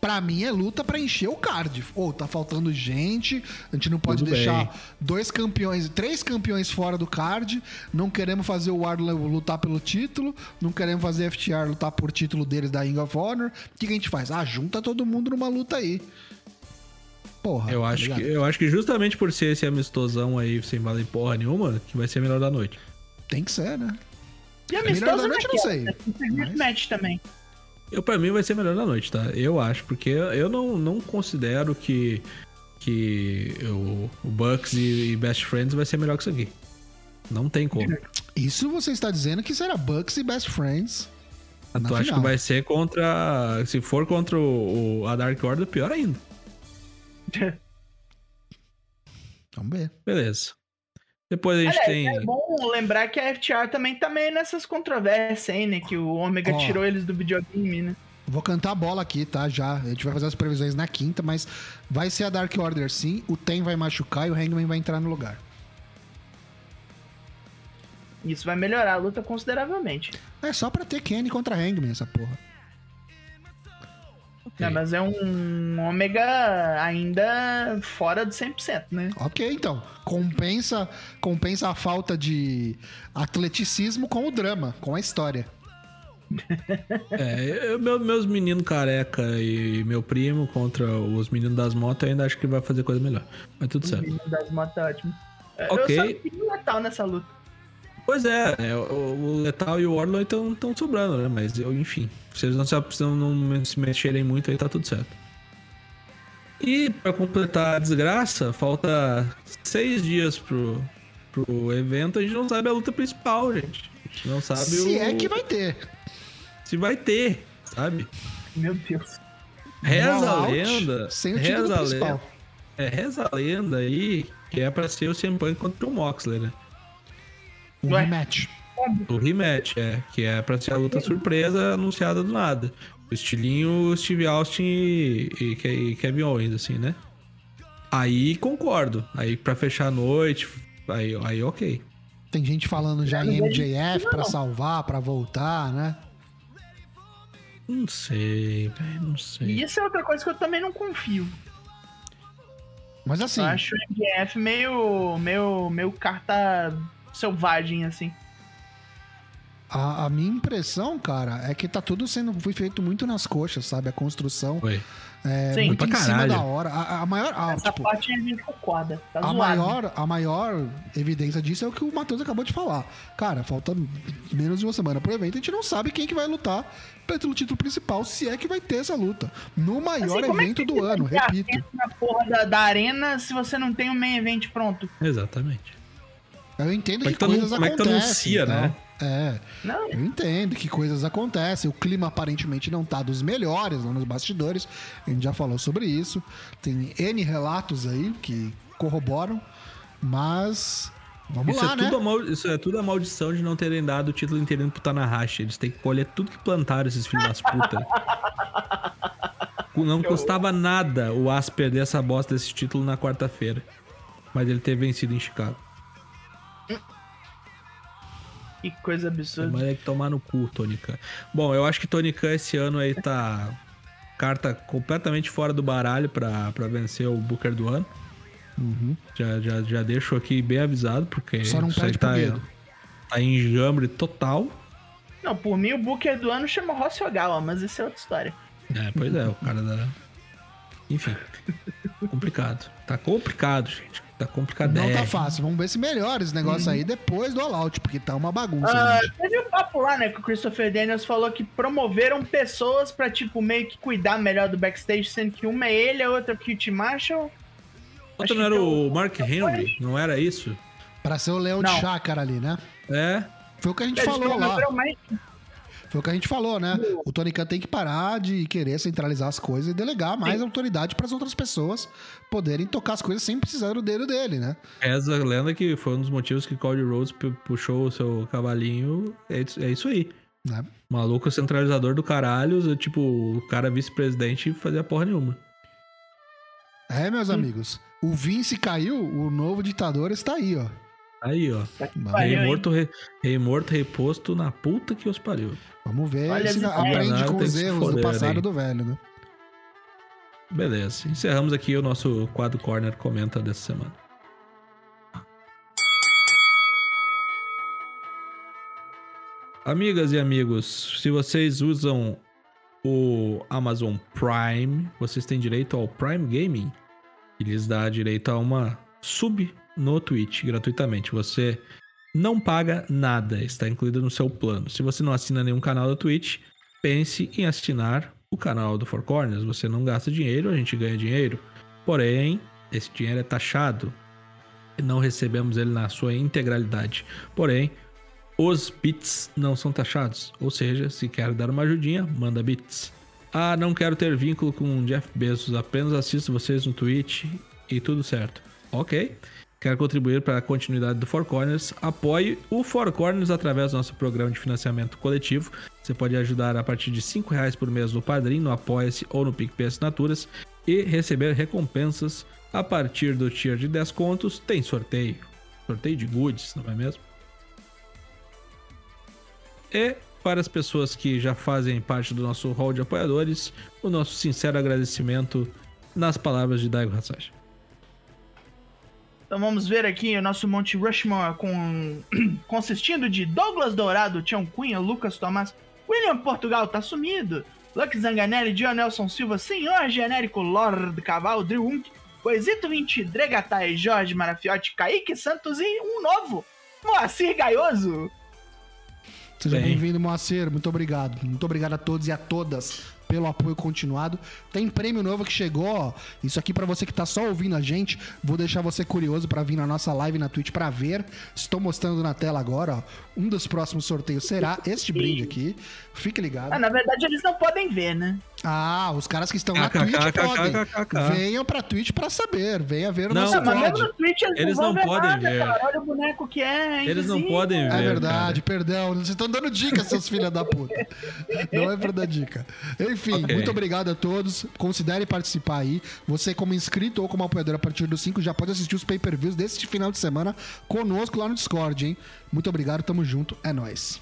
Pra mim é luta pra encher o card. Ou tá faltando gente, a gente não pode Tudo deixar bem. dois campeões, três campeões fora do card. Não queremos fazer o Wardlow lutar pelo título, não queremos fazer a FTR lutar por título deles da Ring of Honor. O que, que a gente faz? Ah, junta todo mundo numa luta aí. Porra. eu, tá acho que, eu acho que justamente por ser esse amistosão aí sem valer porra nenhuma, que vai ser a melhor da noite. Tem que ser, né? E É melhor amistoso da noite, não não sei. Tem Mas- match também. Eu, pra mim vai ser melhor da noite, tá? Eu acho, porque eu não, não considero que, que o, o Bucks e, e Best Friends vai ser melhor que isso aqui. Não tem como. Isso você está dizendo que será Bucks e Best Friends. Na tu acha que vai ser contra. Se for contra o, o- a Dark Order, pior ainda. Vamos ver. Beleza. Depois a gente Aliás, tem. é bom lembrar que a FTR também tá meio nessas controvérsias aí, né? Que o Omega Ó. tirou eles do videogame, né? Vou cantar a bola aqui, tá? Já. A gente vai fazer as previsões na quinta, mas vai ser a Dark Order sim. O Ten vai machucar e o Hangman vai entrar no lugar. Isso vai melhorar a luta consideravelmente. É só pra ter Kenny contra Hangman essa porra. Né, mas é um Ômega ainda fora do 100%, né? Ok, então. Compensa, compensa a falta de atleticismo com o drama, com a história. É, eu- meu- meus meninos careca e meu primo contra os meninos das motos, eu ainda acho que vai fazer coisa melhor. Mas tudo O certo. menino das motos é ótimo. Ok. Eu só tenho letal nessa luta. Pois é, é, o, o Letal e o Orlon estão sobrando, né? Mas eu, enfim, se eles não se, se não se mexerem muito, aí tá tudo certo. E pra completar a desgraça, falta seis dias pro, pro evento, a gente não sabe a luta principal, gente. A gente não sabe Se o, é que vai ter. se vai ter, sabe? Meu Deus. Reza a lenda. Sem o título reza a principal. lenda. É, reza a lenda aí que é pra ser o CM Punk contra o Moxley, né? Um Ué. O rematch, é. Que é pra ser a luta surpresa anunciada do nada. O estilinho Steve Austin e, e Ke- e Kevin Owens, assim, né? Aí concordo. Aí pra fechar a noite, aí, aí ok. Tem gente falando já em MJF pra salvar, pra voltar, né? Não sei, velho, não sei. E isso é outra coisa que eu também não confio. Mas assim, Eu acho o MGF meio, meio, meio carta selvagem, assim. A, a minha impressão, cara, é que tá tudo sendo foi feito muito nas coxas, sabe? A construção Foi. é Sim. muito em cima caralho. da hora. A, a maior, a, Essa tipo, parte a gente concorda. Tá a zoado. maior, a maior evidência disso é o que o Matheus acabou de falar. Cara, falta menos de uma semana pro evento, a gente não sabe quem que vai lutar pelo título principal, se é que vai ter essa luta. No maior Assim, como é evento que do ano, vai ter repito. Na porra da, da arena se você não tem um main event pronto. Exatamente. Eu entendo Como é que, que coisas anun- como é que tu acontecem. anuncia, então. né? É. Não, Eu entendo que coisas acontecem, o clima aparentemente não tá dos melhores lá nos bastidores, a gente já falou sobre isso. Tem N relatos aí que corroboram, mas vamos Isso, lá, é né? tudo a mal- isso é tudo a maldição de não terem dado o título inteiro pro Tanahashi. Eles têm que colher tudo que plantaram, esses filhos das putas. *laughs* Não custava nada o As perder essa bosta desse título na quarta-feira. Mas ele ter vencido em Chicago. Que coisa absurda. Mas é que tomar no cu, Tony Khan. Bom, eu acho que Tony Khan esse ano aí tá. Carta completamente fora do baralho pra, pra vencer o Booker do ano. Uhum. Já, já, já deixo aqui bem avisado, porque Só não isso aí tá, tá em jambre total. Não, por mim o Booker do ano chama Rossi Ogawa, mas isso é outra história. É, pois é, o cara da. Enfim. complicado. Tá complicado, gente. Tá complicado. Não tá fácil. Vamos ver se melhora esse negócio aí depois do All Out, porque tá uma bagunça. Ah, teve um papo lá, né, que o Christopher Daniels falou que promoveram pessoas pra, tipo, meio que cuidar melhor do backstage, sendo que uma é ele, a outra é o Kit Marshall. Outro acho não era o Mark Henry? Não era isso? Pra ser o leão Não. de chácara ali, né? É. Foi o que a gente Eles falou lá. mais Foi o que a gente falou, né? O Tony Khan tem que parar de querer centralizar as coisas e delegar mais Sim. autoridade para as outras pessoas poderem tocar as coisas sem precisar do dedo dele, né? Essa lenda que foi um dos motivos que Cody Rhodes pu- puxou o seu cavalinho. É isso, é isso aí. né? Maluco centralizador do caralho, tipo, o cara vice-presidente e fazia porra nenhuma. É, meus amigos. O Vince caiu, o novo ditador está aí, ó. Aí, ó. Tá Rei pariu, Rei morto, re- rei morto, reposto na puta que os pariu. Vamos ver Olha se aprende com os erros do passado aí. do velho, né? Beleza. Encerramos aqui o nosso quadro Corner Comenta dessa semana. Amigas e amigos, se vocês usam o Amazon Prime, vocês têm direito ao Prime Gaming, que lhes dá direito a uma sub no Twitch gratuitamente. Você não paga nada, está incluído no seu plano. Se você não assina nenhum canal da Twitch, pense em assinar o canal do Four Corners. Você não gasta dinheiro, a gente ganha dinheiro. Porém, esse dinheiro é taxado não recebemos ele na sua integralidade. Porém, os bits não são taxados. Ou seja, se quer dar uma ajudinha, manda bits. Ah, não quero ter vínculo com Jeff Bezos, apenas assisto vocês no Twitch e tudo certo. Ok. Quer contribuir para a continuidade do Four Corners? Apoie o Four Corners através do nosso programa de financiamento coletivo. Você pode ajudar a partir de R$ reais por mês no Padrim, no Apoia-se ou no PicPay Assinaturas e receber recompensas a partir do tier de 10 contos. Tem sorteio. Sorteio de goods, não é mesmo? E para as pessoas que já fazem parte do nosso hall de apoiadores, o nosso sincero agradecimento nas palavras de Daigo Hasashi. Então vamos ver aqui o nosso Monte Rushmore com... *clears throat* consistindo de Douglas Dourado, Tião Cunha, Lucas Tomás, William Portugal tá sumido, Luck Zanganelli, John Nelson Silva, Senhor Genérico Lord Caval, Drew Unk, Coisito 20, Dregatai, Jorge Marafiotti, Kaique Santos e um novo, Moacir Gaioso. Seja bem-vindo, Moacir. Muito obrigado. Muito obrigado a todos e a todas pelo apoio continuado. Tem prêmio novo que chegou, ó. Isso aqui para você que tá só ouvindo a gente, vou deixar você curioso para vir na nossa live na Twitch para ver. Estou mostrando na tela agora, ó. Um dos próximos sorteios será este brinde aqui. Fique ligado. Ah, na verdade eles não podem ver, né? Ah, os caras que estão na Twitch podem. Venham pra Twitch pra saber. Venha ver o não, nosso mas no Twitch eles, eles não, não podem nada, ver. Cara. Olha o boneco que é. Eles não podem ver. É verdade, cara. perdão. Vocês estão dando dicas, seus filhos da puta. Não é pra dar dica. Enfim, okay. muito obrigado a todos. Considere participar aí. Você, como inscrito ou como apoiador a partir do 5, já pode assistir os pay-per-views desse final de semana conosco lá no Discord, hein? Muito obrigado, tamo junto. É nóis.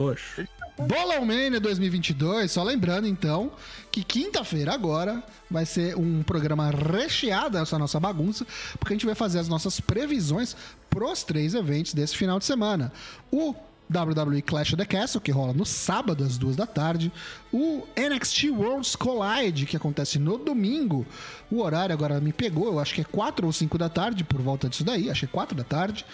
Oxe. Bolão Mania 2022, só lembrando então que quinta-feira agora vai ser um programa recheado dessa nossa bagunça, porque a gente vai fazer as nossas previsões pros três eventos desse final de semana. O WWE Clash of the Castle, que rola no sábado às duas da tarde. O NXT Worlds Collide, que acontece no domingo. O horário agora me pegou, eu acho que é quatro ou cinco da tarde, por volta disso daí, que é quatro da tarde.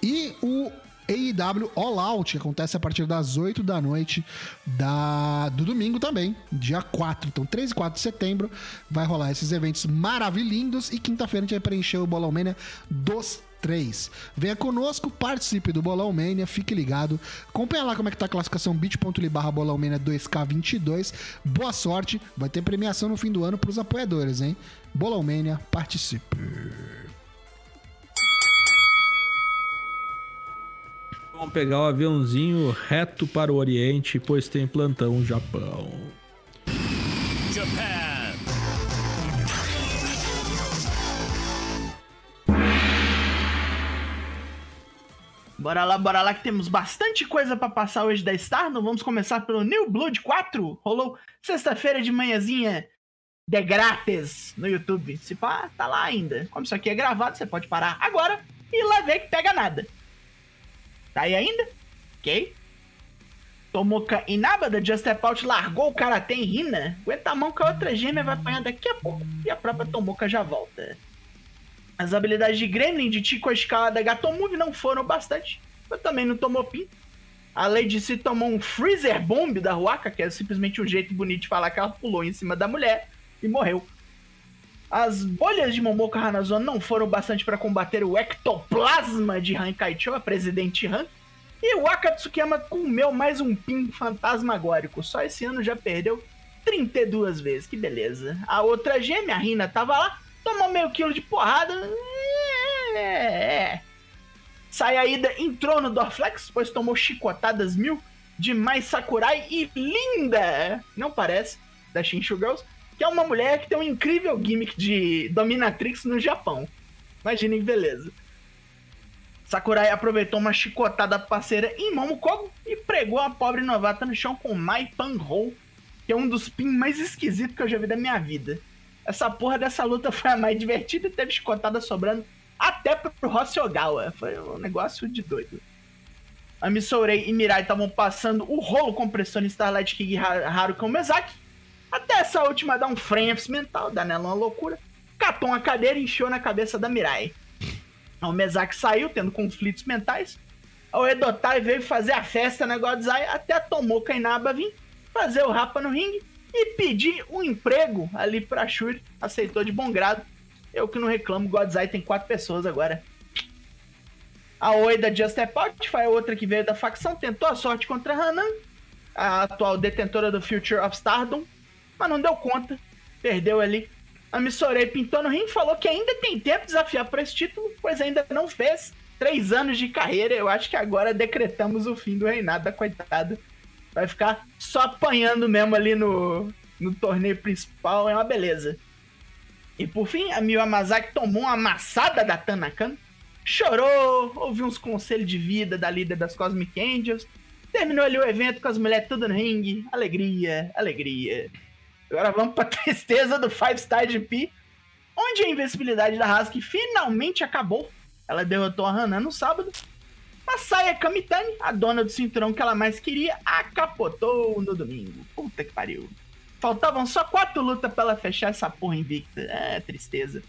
E o AEW All Out, acontece a partir das 8 da noite da, do domingo também, dia 4. Então, 3 e 4 de setembro vai rolar esses eventos maravilhindos e quinta-feira a gente vai preencher o Bolão Mania dos 3. Venha conosco, participe do Bolão Mania, fique ligado. Acompanha lá como é que tá a classificação bit.ly barra Bolão Mania 2K22. Boa sorte, vai ter premiação no fim do ano para os apoiadores, hein? Bolão Mania, participe. Vamos pegar o aviãozinho reto para o Oriente, pois tem plantão no Japão. Japan. Bora lá, bora lá que temos bastante coisa para passar hoje da Star. Não vamos começar pelo New Blood 4. Rolou sexta-feira de manhãzinha de grátis no YouTube. Se pá, tá lá ainda. Como isso aqui é gravado, você pode parar agora e lá ver que pega nada. Tá aí ainda? Ok. Tomoka Inaba da Just Step Out largou o Karate em Rina. Aguenta a mão que a outra gêmea vai apanhar daqui a pouco. E a própria Tomoka já volta. As habilidades de Gremlin de Tico a escala da Gatomove não foram bastante. Mas também não tomou pin. A Lady se tomou um Freezer Bomb da Ruaka, que é simplesmente um jeito bonito de falar que ela pulou em cima da mulher e morreu. As bolhas de Momoka Hanazono não foram bastante para combater o ectoplasma de Han Kaicho, a presidente Han. E o Akatsukiyama comeu mais um pin fantasmagórico. Só esse ano já perdeu 32 vezes. Que beleza. A outra gêmea, a Rina, tava lá, tomou meio quilo de porrada. É. é. Sayaida entrou no Dorflex, pois tomou chicotadas mil de mais Sakurai e linda, não parece, da Shinshu Girls é uma mulher que tem um incrível gimmick de dominatrix no Japão. Imaginem que beleza. Sakurai aproveitou uma chicotada parceira em Momokogo e pregou a pobre novata no chão com Mai Panhou, que é um dos pins mais esquisitos que eu já vi da minha vida. Essa porra dessa luta foi a mais divertida e teve chicotada sobrando até pro Hoshiogawa. Foi um negócio de doido. A Misourei e Mirai estavam passando o rolo compressor em Starlight King Haruka Mezaki Até essa última dar um frame mental, dar nela uma loucura. Catou uma cadeira e encheu na cabeça da Mirai. O Mezaki saiu, tendo conflitos mentais. O Edotai veio fazer a festa na Godzai, até tomou Kainaba vir fazer o rapa no ringue e pedir um emprego ali pra Shuri. Aceitou de bom grado. Eu que não reclamo, Godzai tem quatro pessoas agora. A Oi da Just Out foi a outra que veio da facção, tentou a sorte contra a Hanan, a atual detentora do Future of Stardom, mas não deu conta, perdeu ali. A Missorei pintou no ringue falou que ainda tem tempo de desafiar por esse título, pois ainda não fez. Três anos de carreira, eu acho que agora decretamos o fim do reinado da coitada. Vai ficar só apanhando mesmo ali no, no torneio principal, é uma beleza. E por fim, a Miyu Amazaki tomou uma amassada da Tanakan, chorou, ouviu uns conselhos de vida da líder das Cosmic Angels, terminou ali o evento com as mulheres tudo no ringue, alegria, alegria. Agora vamos pra *laughs* tristeza do Five Star GP, onde a invencibilidade da Husky finalmente acabou. Ela derrotou a Hanan no sábado. Masaya Kamitani, a dona do cinturão que ela mais queria, acapotou no domingo. Puta que pariu. Faltavam só quatro lutas pra ela fechar essa porra invicta. É, tristeza.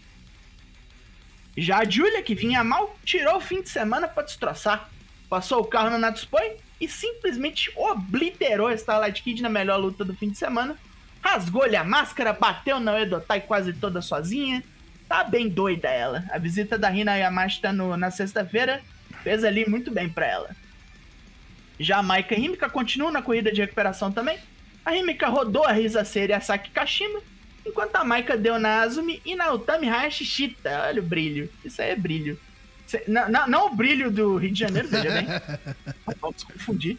Já a Julia, que vinha mal, tirou o fim de semana para destroçar. Passou o carro no Natsupoy e simplesmente obliterou a Starlight Kid na melhor luta do fim de semana. Rasgou-lhe a máscara, bateu na Edotai quase toda sozinha. Tá bem doida ela. A visita da Rina Yamashita no, na sexta-feira fez ali muito bem para ela. Já a Maika Himika continua na corrida de recuperação também. A Himika rodou a Risa Seira e a Saki Kashima, enquanto a Maika deu na Azumi e na Utami Hayashishita. Olha o brilho. Isso aí é brilho. Não, não, não, o brilho do Rio de Janeiro, veja bem. *laughs* Se confundir.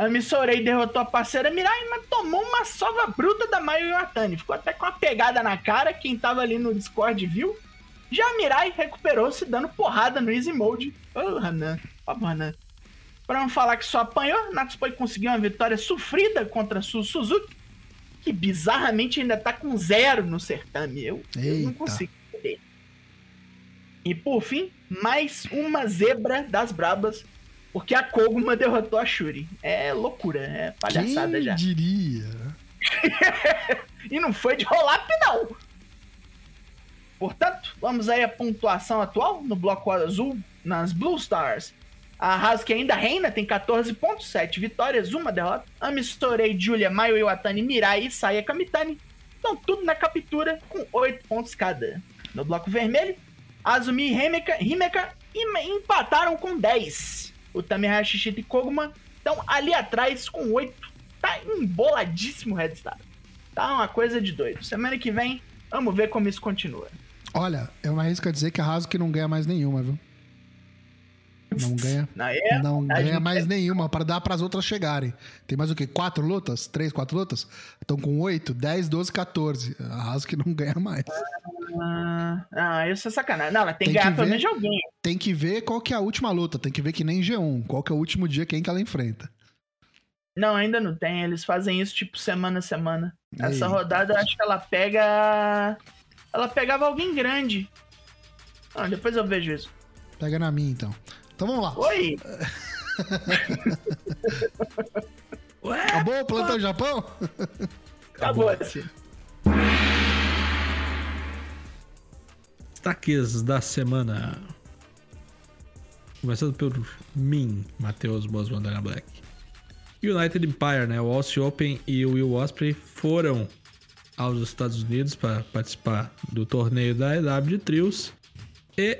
A Missorei derrotou a parceira Mirai, mas tomou uma sova bruta da Mayu Iwatani. Ficou até com uma pegada na cara, quem tava ali no Discord viu. Já a Mirai recuperou-se dando porrada no Easy Mode. Ô, oh, Hanan. Ó, oh, Hanan. Pra não falar que só apanhou, Natsupoi conseguiu uma vitória sofrida contra Su Suzuki, que bizarramente ainda tá com zero no certame. Eu, eu não consigo entender. E por fim, mais uma zebra das brabas, porque a Koguma derrotou a Shuri. É loucura, é palhaçada Quem já. diria? *laughs* e não foi de rolar não. Portanto, vamos aí a pontuação atual no bloco azul, nas Blue Stars. A Husky ainda reina, tem 14 pontos, 7 vitórias, uma derrota. A Mistorei, Julia, Mayu Iwatani, Mirai e Saya Kamitani estão tudo na captura com 8 pontos cada. No bloco vermelho, Azumi e Himeka, Himeka empataram com 10. O Tamihashi Shita e Koguma estão ali atrás com 8. Tá emboladíssimo o Red Star. Tá uma coisa de doido. Semana que vem, vamos ver como isso continua. Olha, eu me arrisco a dizer que a Hazuki não ganha mais nenhuma, viu? Não ganha, *laughs* não, é, não ganha mais é... nenhuma para dar para as outras chegarem. Tem mais o quê? Quatro lutas? Três, quatro lutas? Estão com oito, dez, doze, 14. A Hazuki não *laughs* ganha mais. Ah, ah, isso é sacanagem. Não, ela tem, tem que ganhar pelo menos alguém. Tem que ver qual que é a última luta. Tem que ver que nem G1. Qual que é o último dia, quem que ela enfrenta. Não, ainda não tem. Eles fazem isso tipo semana a semana. Essa rodada acho que ela pega ela pegava alguém grande. Ah, depois eu vejo isso. Pega na minha, então. Então vamos lá. Oi! *laughs* Ué, Acabou o plantão pô... Japão? Acabou esse. Destaques da semana. Começando por mim, Matheus Bosman Black. United Empire, né? O Aussie Open e o Will Osprey foram aos Estados Unidos para participar do torneio da EW de trios e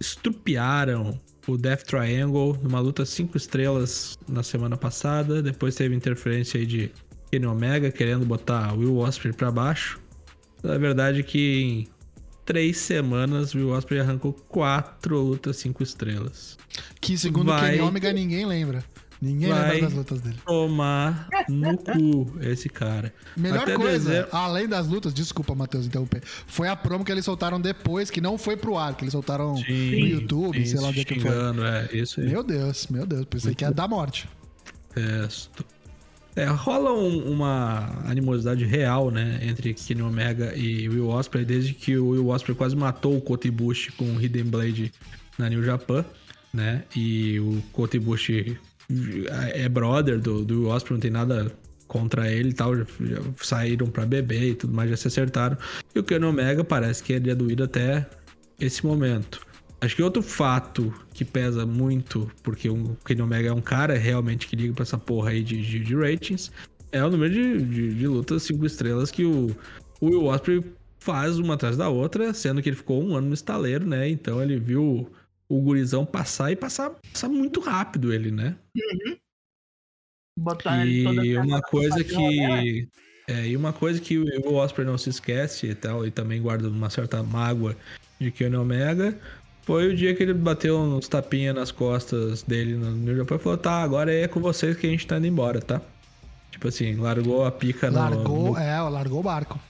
estrupiaram o Death Triangle numa luta 5 estrelas na semana passada. Depois teve interferência aí de Kenny Omega querendo botar Will Osprey para baixo. Na verdade que em três semanas Will Osprey arrancou quatro lutas 5 estrelas. Que segundo Vai... Kenny Omega ninguém lembra. Ninguém vai lembra das lutas dele. Tomar no *laughs* cu esse cara. Melhor Até coisa, dezembro... além das lutas, desculpa, Matheus, interromper, foi a promo que eles soltaram depois, que não foi pro ar, que eles soltaram sim, no YouTube, sim, sei lá onde é que foi. É, isso aí. Meu Deus, meu Deus, pensei Muito que ia dar morte. É, rola um, uma animosidade real, né, entre Kenny Omega e Will Ospreay, desde que o Will Ospreay quase matou o Kotibushi com o Hidden Blade na New Japan, né, e o Kotibushi é brother do, do Osprey, não tem nada contra ele e tal, já, já saíram pra beber e tudo mais, já se acertaram. E o Kenny Omega parece que ele é doído até esse momento. Acho que outro fato que pesa muito, porque o Kenny Omega é um cara realmente que liga pra essa porra aí de, de, de ratings, é o número de, de, de lutas 5 estrelas que o, o Will Ospreay faz uma atrás da outra, sendo que ele ficou um ano no estaleiro, né? Então ele viu o gurizão passar e passar, passar muito rápido ele, né? Uhum. Botar ele E toda uma coisa que. É, e uma coisa que o Osprey não se esquece e tal, e também guarda uma certa mágoa de Kenny Omega, foi o dia que ele bateu uns tapinhas nas costas dele no New Japan e falou: tá, agora é com vocês que a gente tá indo embora, tá? Tipo assim, largou a pica no, Largou, no, é, largou o barco.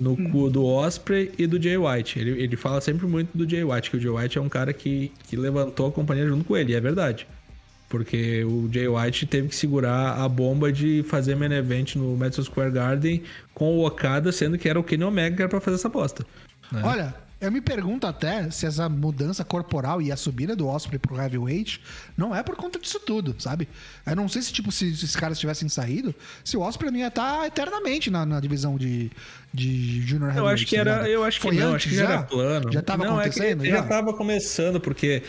no cu do Osprey e do Jay White. Ele, ele fala sempre muito do Jay White, que o Jay White é um cara que, que levantou a companhia junto com ele, e é verdade. Porque o Jay White teve que segurar a bomba de fazer main event no Madison Square Garden com o Okada, sendo que era o Kenny Omega que era pra fazer essa aposta. né? Olha, eu me pergunto até se essa mudança corporal e a subida do Osprey pro heavyweight não é por conta disso tudo, sabe? Eu não sei se, tipo, se, se esses caras tivessem saído, se o Osprey não ia estar eternamente na, na divisão de, de Junior Eu Heavyweight. acho que tá era, eu acho que Foi não, antes acho que já era plano. Já tava não, acontecendo? É que já tava começando, porque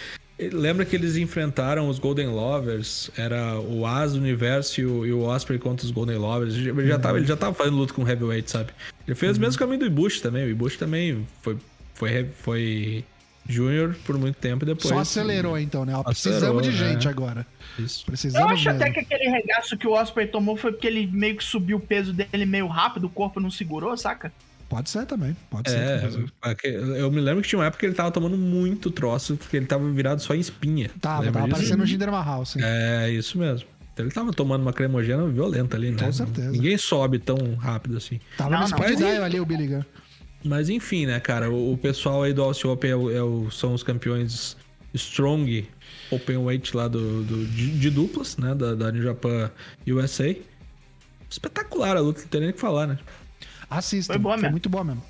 lembra que eles enfrentaram os Golden Lovers, era o As do Universo e o, e o Osprey contra os Golden Lovers. Ele já, Uhum. já tava, ele já tava fazendo luta com o Heavyweight, sabe? Ele fez o mesmo caminho do Ibushi também. O Ibushi também foi, foi, foi Júnior por muito tempo e depois. Só acelerou então, né? Ó, Acelerou, Precisamos de né? gente agora. Isso. Eu Precisamos acho até mesmo. que aquele regaço que o Osprey tomou foi porque ele meio que subiu o peso dele meio rápido, o corpo não segurou, saca? Pode ser também. Pode ser. É, ser. aque- eu me lembro que tinha uma época que ele tava tomando muito troço, porque ele tava virado só em espinha. Tava, Lembra tava disso? parecendo o Jinder Mahal, sim. É, isso mesmo. Então ele tava tomando uma cremogena violenta ali, né? Com certeza. Ninguém sobe tão rápido assim. Tava Não, no Dial ali, o Billy Gunn. Mas enfim, né, cara? O, o pessoal aí do Aussie Open é o- é o- são os campeões Strong Open Weight lá do, do- de, de duplas, né? Da, da New Japan USA. Espetacular a luta, não tem nem o que falar, né? Assista. Foi boa mesmo. muito boa mesmo.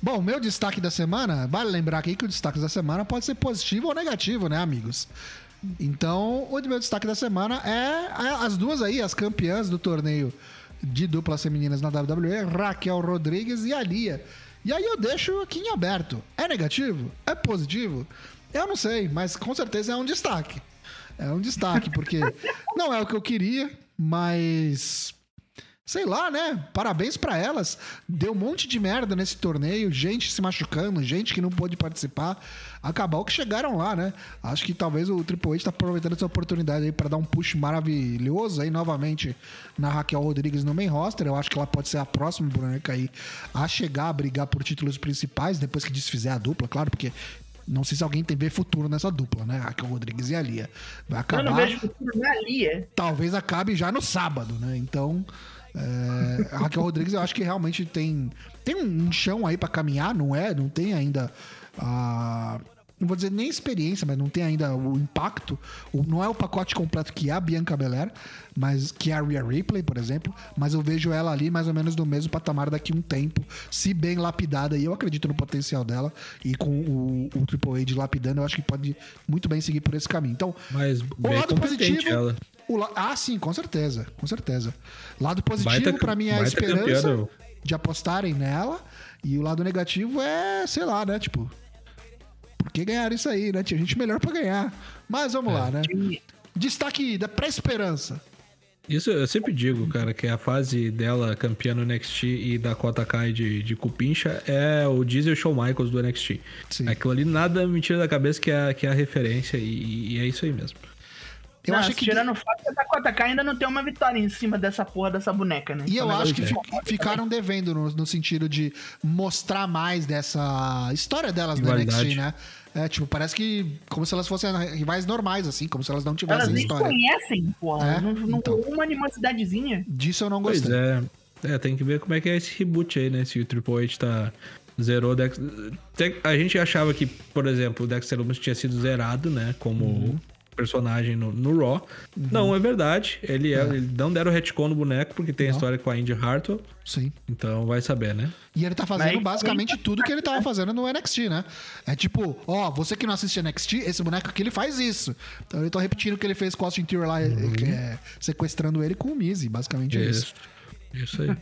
Bom, meu destaque da semana, vale lembrar aqui que o destaque da semana pode ser positivo ou negativo, né, amigos? Então, o meu destaque da semana é é as duas aí, as campeãs do torneio de duplas femininas na WWE, Raquel Rodrigues e a Lia. E aí eu deixo aqui em aberto. É negativo? É positivo? Eu não sei, mas com certeza é um destaque. É um destaque, porque *laughs* não é o que eu queria, mas sei lá, né? Parabéns pra elas. Deu um monte de merda nesse torneio, gente se machucando, gente que não pôde participar. Acabou que chegaram lá, né? Acho que talvez o Triple H tá aproveitando essa oportunidade aí pra dar um push maravilhoso aí novamente na Raquel Rodrigues no main roster. Eu acho que ela pode ser a próxima boneca aí a chegar a brigar por títulos principais depois que desfizer a dupla, claro, porque não sei se alguém tem ver futuro nessa dupla, né? Raquel Rodrigues e a Lia. Vai Eu não acabar vejo futuro na Lia. talvez acabe já no sábado, né? Então, é, a Raquel Rodrigues eu acho que realmente tem, tem um chão aí pra caminhar, não é? Não tem ainda a. Não vou dizer nem experiência, mas não tem ainda o impacto. Não é o pacote completo que é a Bianca Belair, mas que é a Rhea Ripley, por exemplo. Mas eu vejo ela ali mais ou menos no mesmo patamar daqui a um tempo, se bem lapidada. E eu acredito no potencial dela. E com o, o Triple H lapidando, eu acho que pode muito bem seguir por esse caminho. Então, Mas o lado positivo. ela. o la- Ah, sim, com certeza. Com certeza. Lado positivo, pra mim, é a esperança campeã do- de apostarem nela. E o lado negativo é, sei lá, né? Tipo, por que ganhar isso aí, né? Tinha gente melhor pra ganhar. Mas vamos É. lá, né? Destaque da pré-esperança. Isso eu sempre digo, cara, que a fase dela campeã no NXT e da Kota Kai de, de Cupincha é o Diesel Shawn Michaels do NXT. Sim. Aquilo ali nada me tira da cabeça que é, que é a referência e, e é isso aí mesmo. Eu Não, acho que. Tirando o fato que a Dakota Kai ainda não tem uma vitória em cima dessa porra dessa boneca, né? E eu Então, acho que fi- ficaram devendo no, no sentido de mostrar mais dessa história delas no Rivalidade. NXT, né? É, tipo, parece que como se elas fossem rivais normais, assim, como se elas não Elas tivessem nem história. conhecem, porra. É, não não então. uma animosidadezinha. Disso eu não Pois gostei. é. É, tem que ver como é que é esse reboot aí, né? Se o Triple H tá. Zerou o Dex... A gente achava que, por exemplo, o Dexter Lumis tinha sido zerado, né? Como, Uhum. Personagem no, no Raw. Não é verdade. Ele, é, ele não deram retcon no boneco porque tem a Não. história com a Indy Hartwell. Sim. Então vai saber, né? E ele tá fazendo Mas- basicamente tudo que ele tava fazendo no NXT, né? É tipo, ó, você que não assiste NXT, esse boneco aqui ele faz isso. Então eu tô repetindo o que ele fez com o Austin Theory lá, que é, sequestrando ele com o Miz, basicamente é isso. Isso. Isso aí.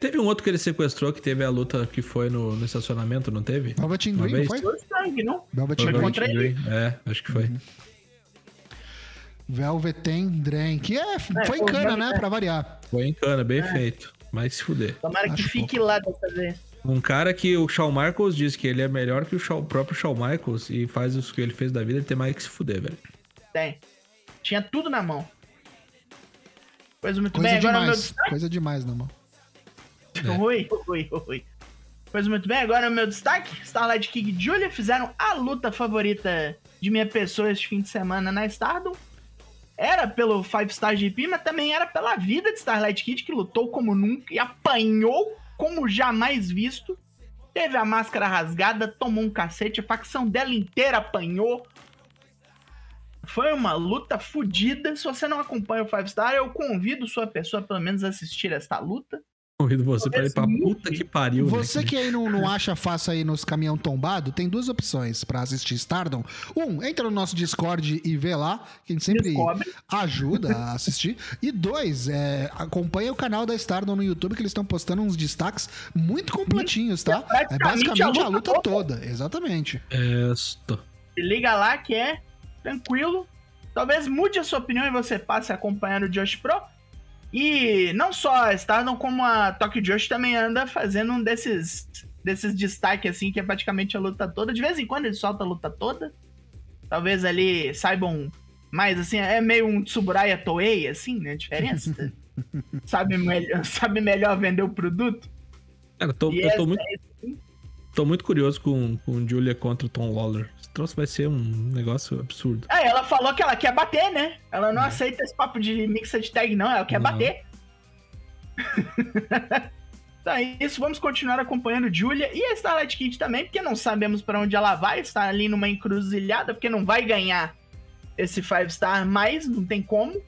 Teve um outro que ele sequestrou que teve a luta que foi no, no estacionamento, não teve? Uma Dream, não vez? foi? Foi sangue, não? Dream. contra ele? É, acho que foi. Velvet Dream, que é, foi foi em cana, né, pra variar. Foi em cana, É. bem feito. Mas se fuder. Tomara que Acho fique lá dessa vez. Um cara que o Shawn Michaels diz que ele é melhor que o, Shawn- o próprio Shawn Michaels e faz o que ele fez da vida, ele tem mais que se fuder, velho. Tem. Tinha tudo na mão. Pois muito Coisa bem, agora o meu demais, destaque. coisa demais, não, mano. Oi, oi, oi. Pois muito bem, agora o meu destaque. Starlight King e Julia fizeram a luta favorita de minha pessoa este fim de semana na Stardom. Era pelo Five Star GP, mas também era pela vida de Starlight Kid, que lutou como nunca e apanhou como jamais visto. Teve a máscara rasgada, tomou um cacete, a facção dela inteira apanhou. Foi uma luta fodida. Se você não acompanha o Five Star, eu convido sua pessoa pelo menos a assistir esta luta. Convido você pra ir pra puta que pariu, né, Você cara? que aí não, não acha fácil aí nos caminhão tombado, tem duas opções pra assistir Stardom. Um, entra no nosso Discord e vê lá, que a gente sempre Descobre. ajuda a *laughs* assistir. E dois, é, acompanha o canal da Stardom no YouTube, que eles estão postando uns destaques muito completinhos, tá? É É basicamente a a luta toda, exatamente. Esto. Se liga lá que é tranquilo. Talvez mude a sua opinião e você passe a acompanhar o Josh Pro. E não só a Stardom, como a Tokyo Josh também anda fazendo um desses, desses destaques, assim, que é praticamente a luta toda. De vez em quando ele solta a luta toda. Talvez ali saibam mais, assim, é meio um Tsuburaya Toei, assim, né? A diferença. *laughs* sabe, melhor, sabe melhor vender o produto. Cara, tô, E eu tô essa- muito, tô muito curioso com, com Julia contra o Tom Lawler. Esse troço vai ser um negócio absurdo. Ah, ela falou que ela quer bater, né? Ela não aceita esse papo de mixed tag, não. Ela quer Não. bater. *laughs* então é isso. Vamos continuar acompanhando Julia e a Starlight Kid também, porque não sabemos pra onde ela vai. Está ali numa encruzilhada, porque não vai ganhar esse Five Star mais, não tem como.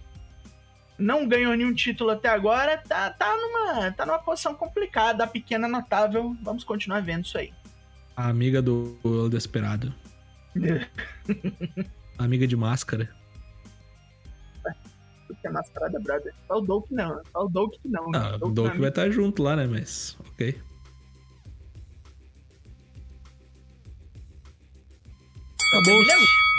Não ganhou nenhum título até agora. Tá, tá, numa, tá numa posição complicada, a pequena notável. Vamos continuar vendo isso aí. A amiga do Desperado. A *laughs* amiga de máscara. Porque é mascarada, brother. Só o Doke não. Só o Doke que não. Ah, o Doug vai estar junto lá, né? Mas, ok. Acabou. Me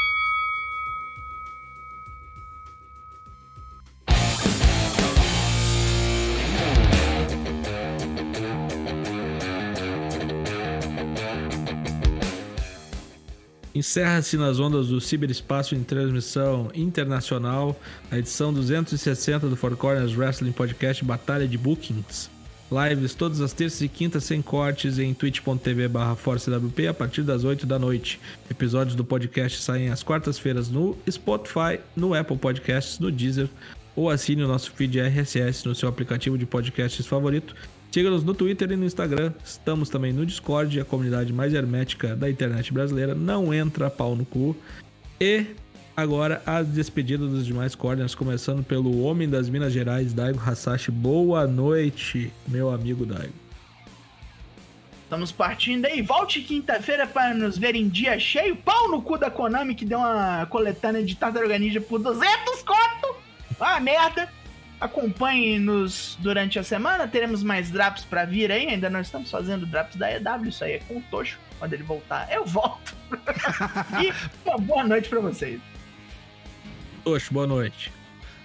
Encerra-se nas ondas do ciberespaço em transmissão internacional a edição 260 do Four Corners Wrestling Podcast Batalha de Bookings. Lives todas as terças e quintas sem cortes em twitch.tv barra ForceWP a partir das 8 da noite. Episódios do podcast saem às quartas-feiras no Spotify, no Apple Podcasts, no Deezer ou assine o nosso feed RSS no seu aplicativo de podcasts favorito. Siga-nos no Twitter e no Instagram. Estamos também no Discord, a comunidade mais hermética da internet brasileira. Não entra pau no cu. E agora a despedida dos demais corners, começando pelo homem das Minas Gerais, Daigo Hasashi. Boa noite, meu amigo Daigo. Estamos partindo aí. Volte quinta-feira para nos ver em dia cheio. Pau no cu da Konami que deu uma coletânea de Tartaruga Ninja por 200 conto. Ah, merda. Acompanhe-nos durante a semana. Teremos mais drops para vir aí. Ainda não estamos fazendo drops da EW. Isso aí é com o Tocho. Quando ele voltar, eu volto. *laughs* e uma boa noite para vocês. Oxe, boa noite.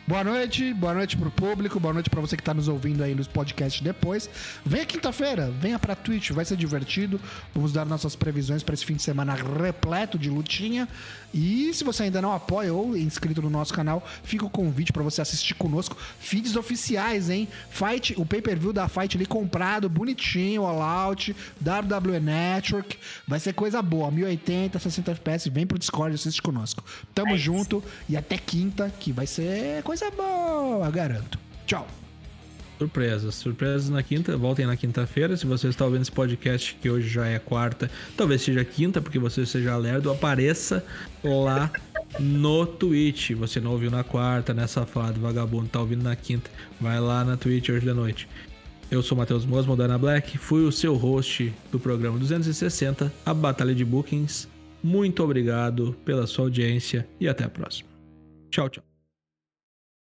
Boa noite, boa noite pro público, boa noite pra você que tá nos ouvindo aí nos podcasts depois. Venha quinta-feira, venha pra Twitch, vai ser divertido. Vamos dar nossas previsões pra esse fim de semana repleto de lutinha. E se você ainda não apoia ou é inscrito no nosso canal, fica o convite pra você assistir conosco. Feeds oficiais, hein? Fight, o pay-per-view da Fight ali comprado, bonitinho, all out, WWE Network. Vai ser coisa boa, 1080, 60 FPS, vem pro Discord, assiste conosco. Tamo É junto e até quinta, que vai ser coisa boa, garanto. Tchau. Surpresas, surpresas na quinta. Voltem na quinta-feira. Se você está ouvindo esse podcast, que hoje já é quarta, talvez seja quinta, porque você seja lerdo, apareça lá no Twitch. Você não ouviu na quarta, né, safado, vagabundo, tá ouvindo na quinta. Vai lá na Twitch hoje da noite. Eu sou Matheus Mosmo, Dana Black, fui o seu host do programa 260, a Batalha de Bookings. Muito obrigado pela sua audiência e até a próxima. Tchau, tchau.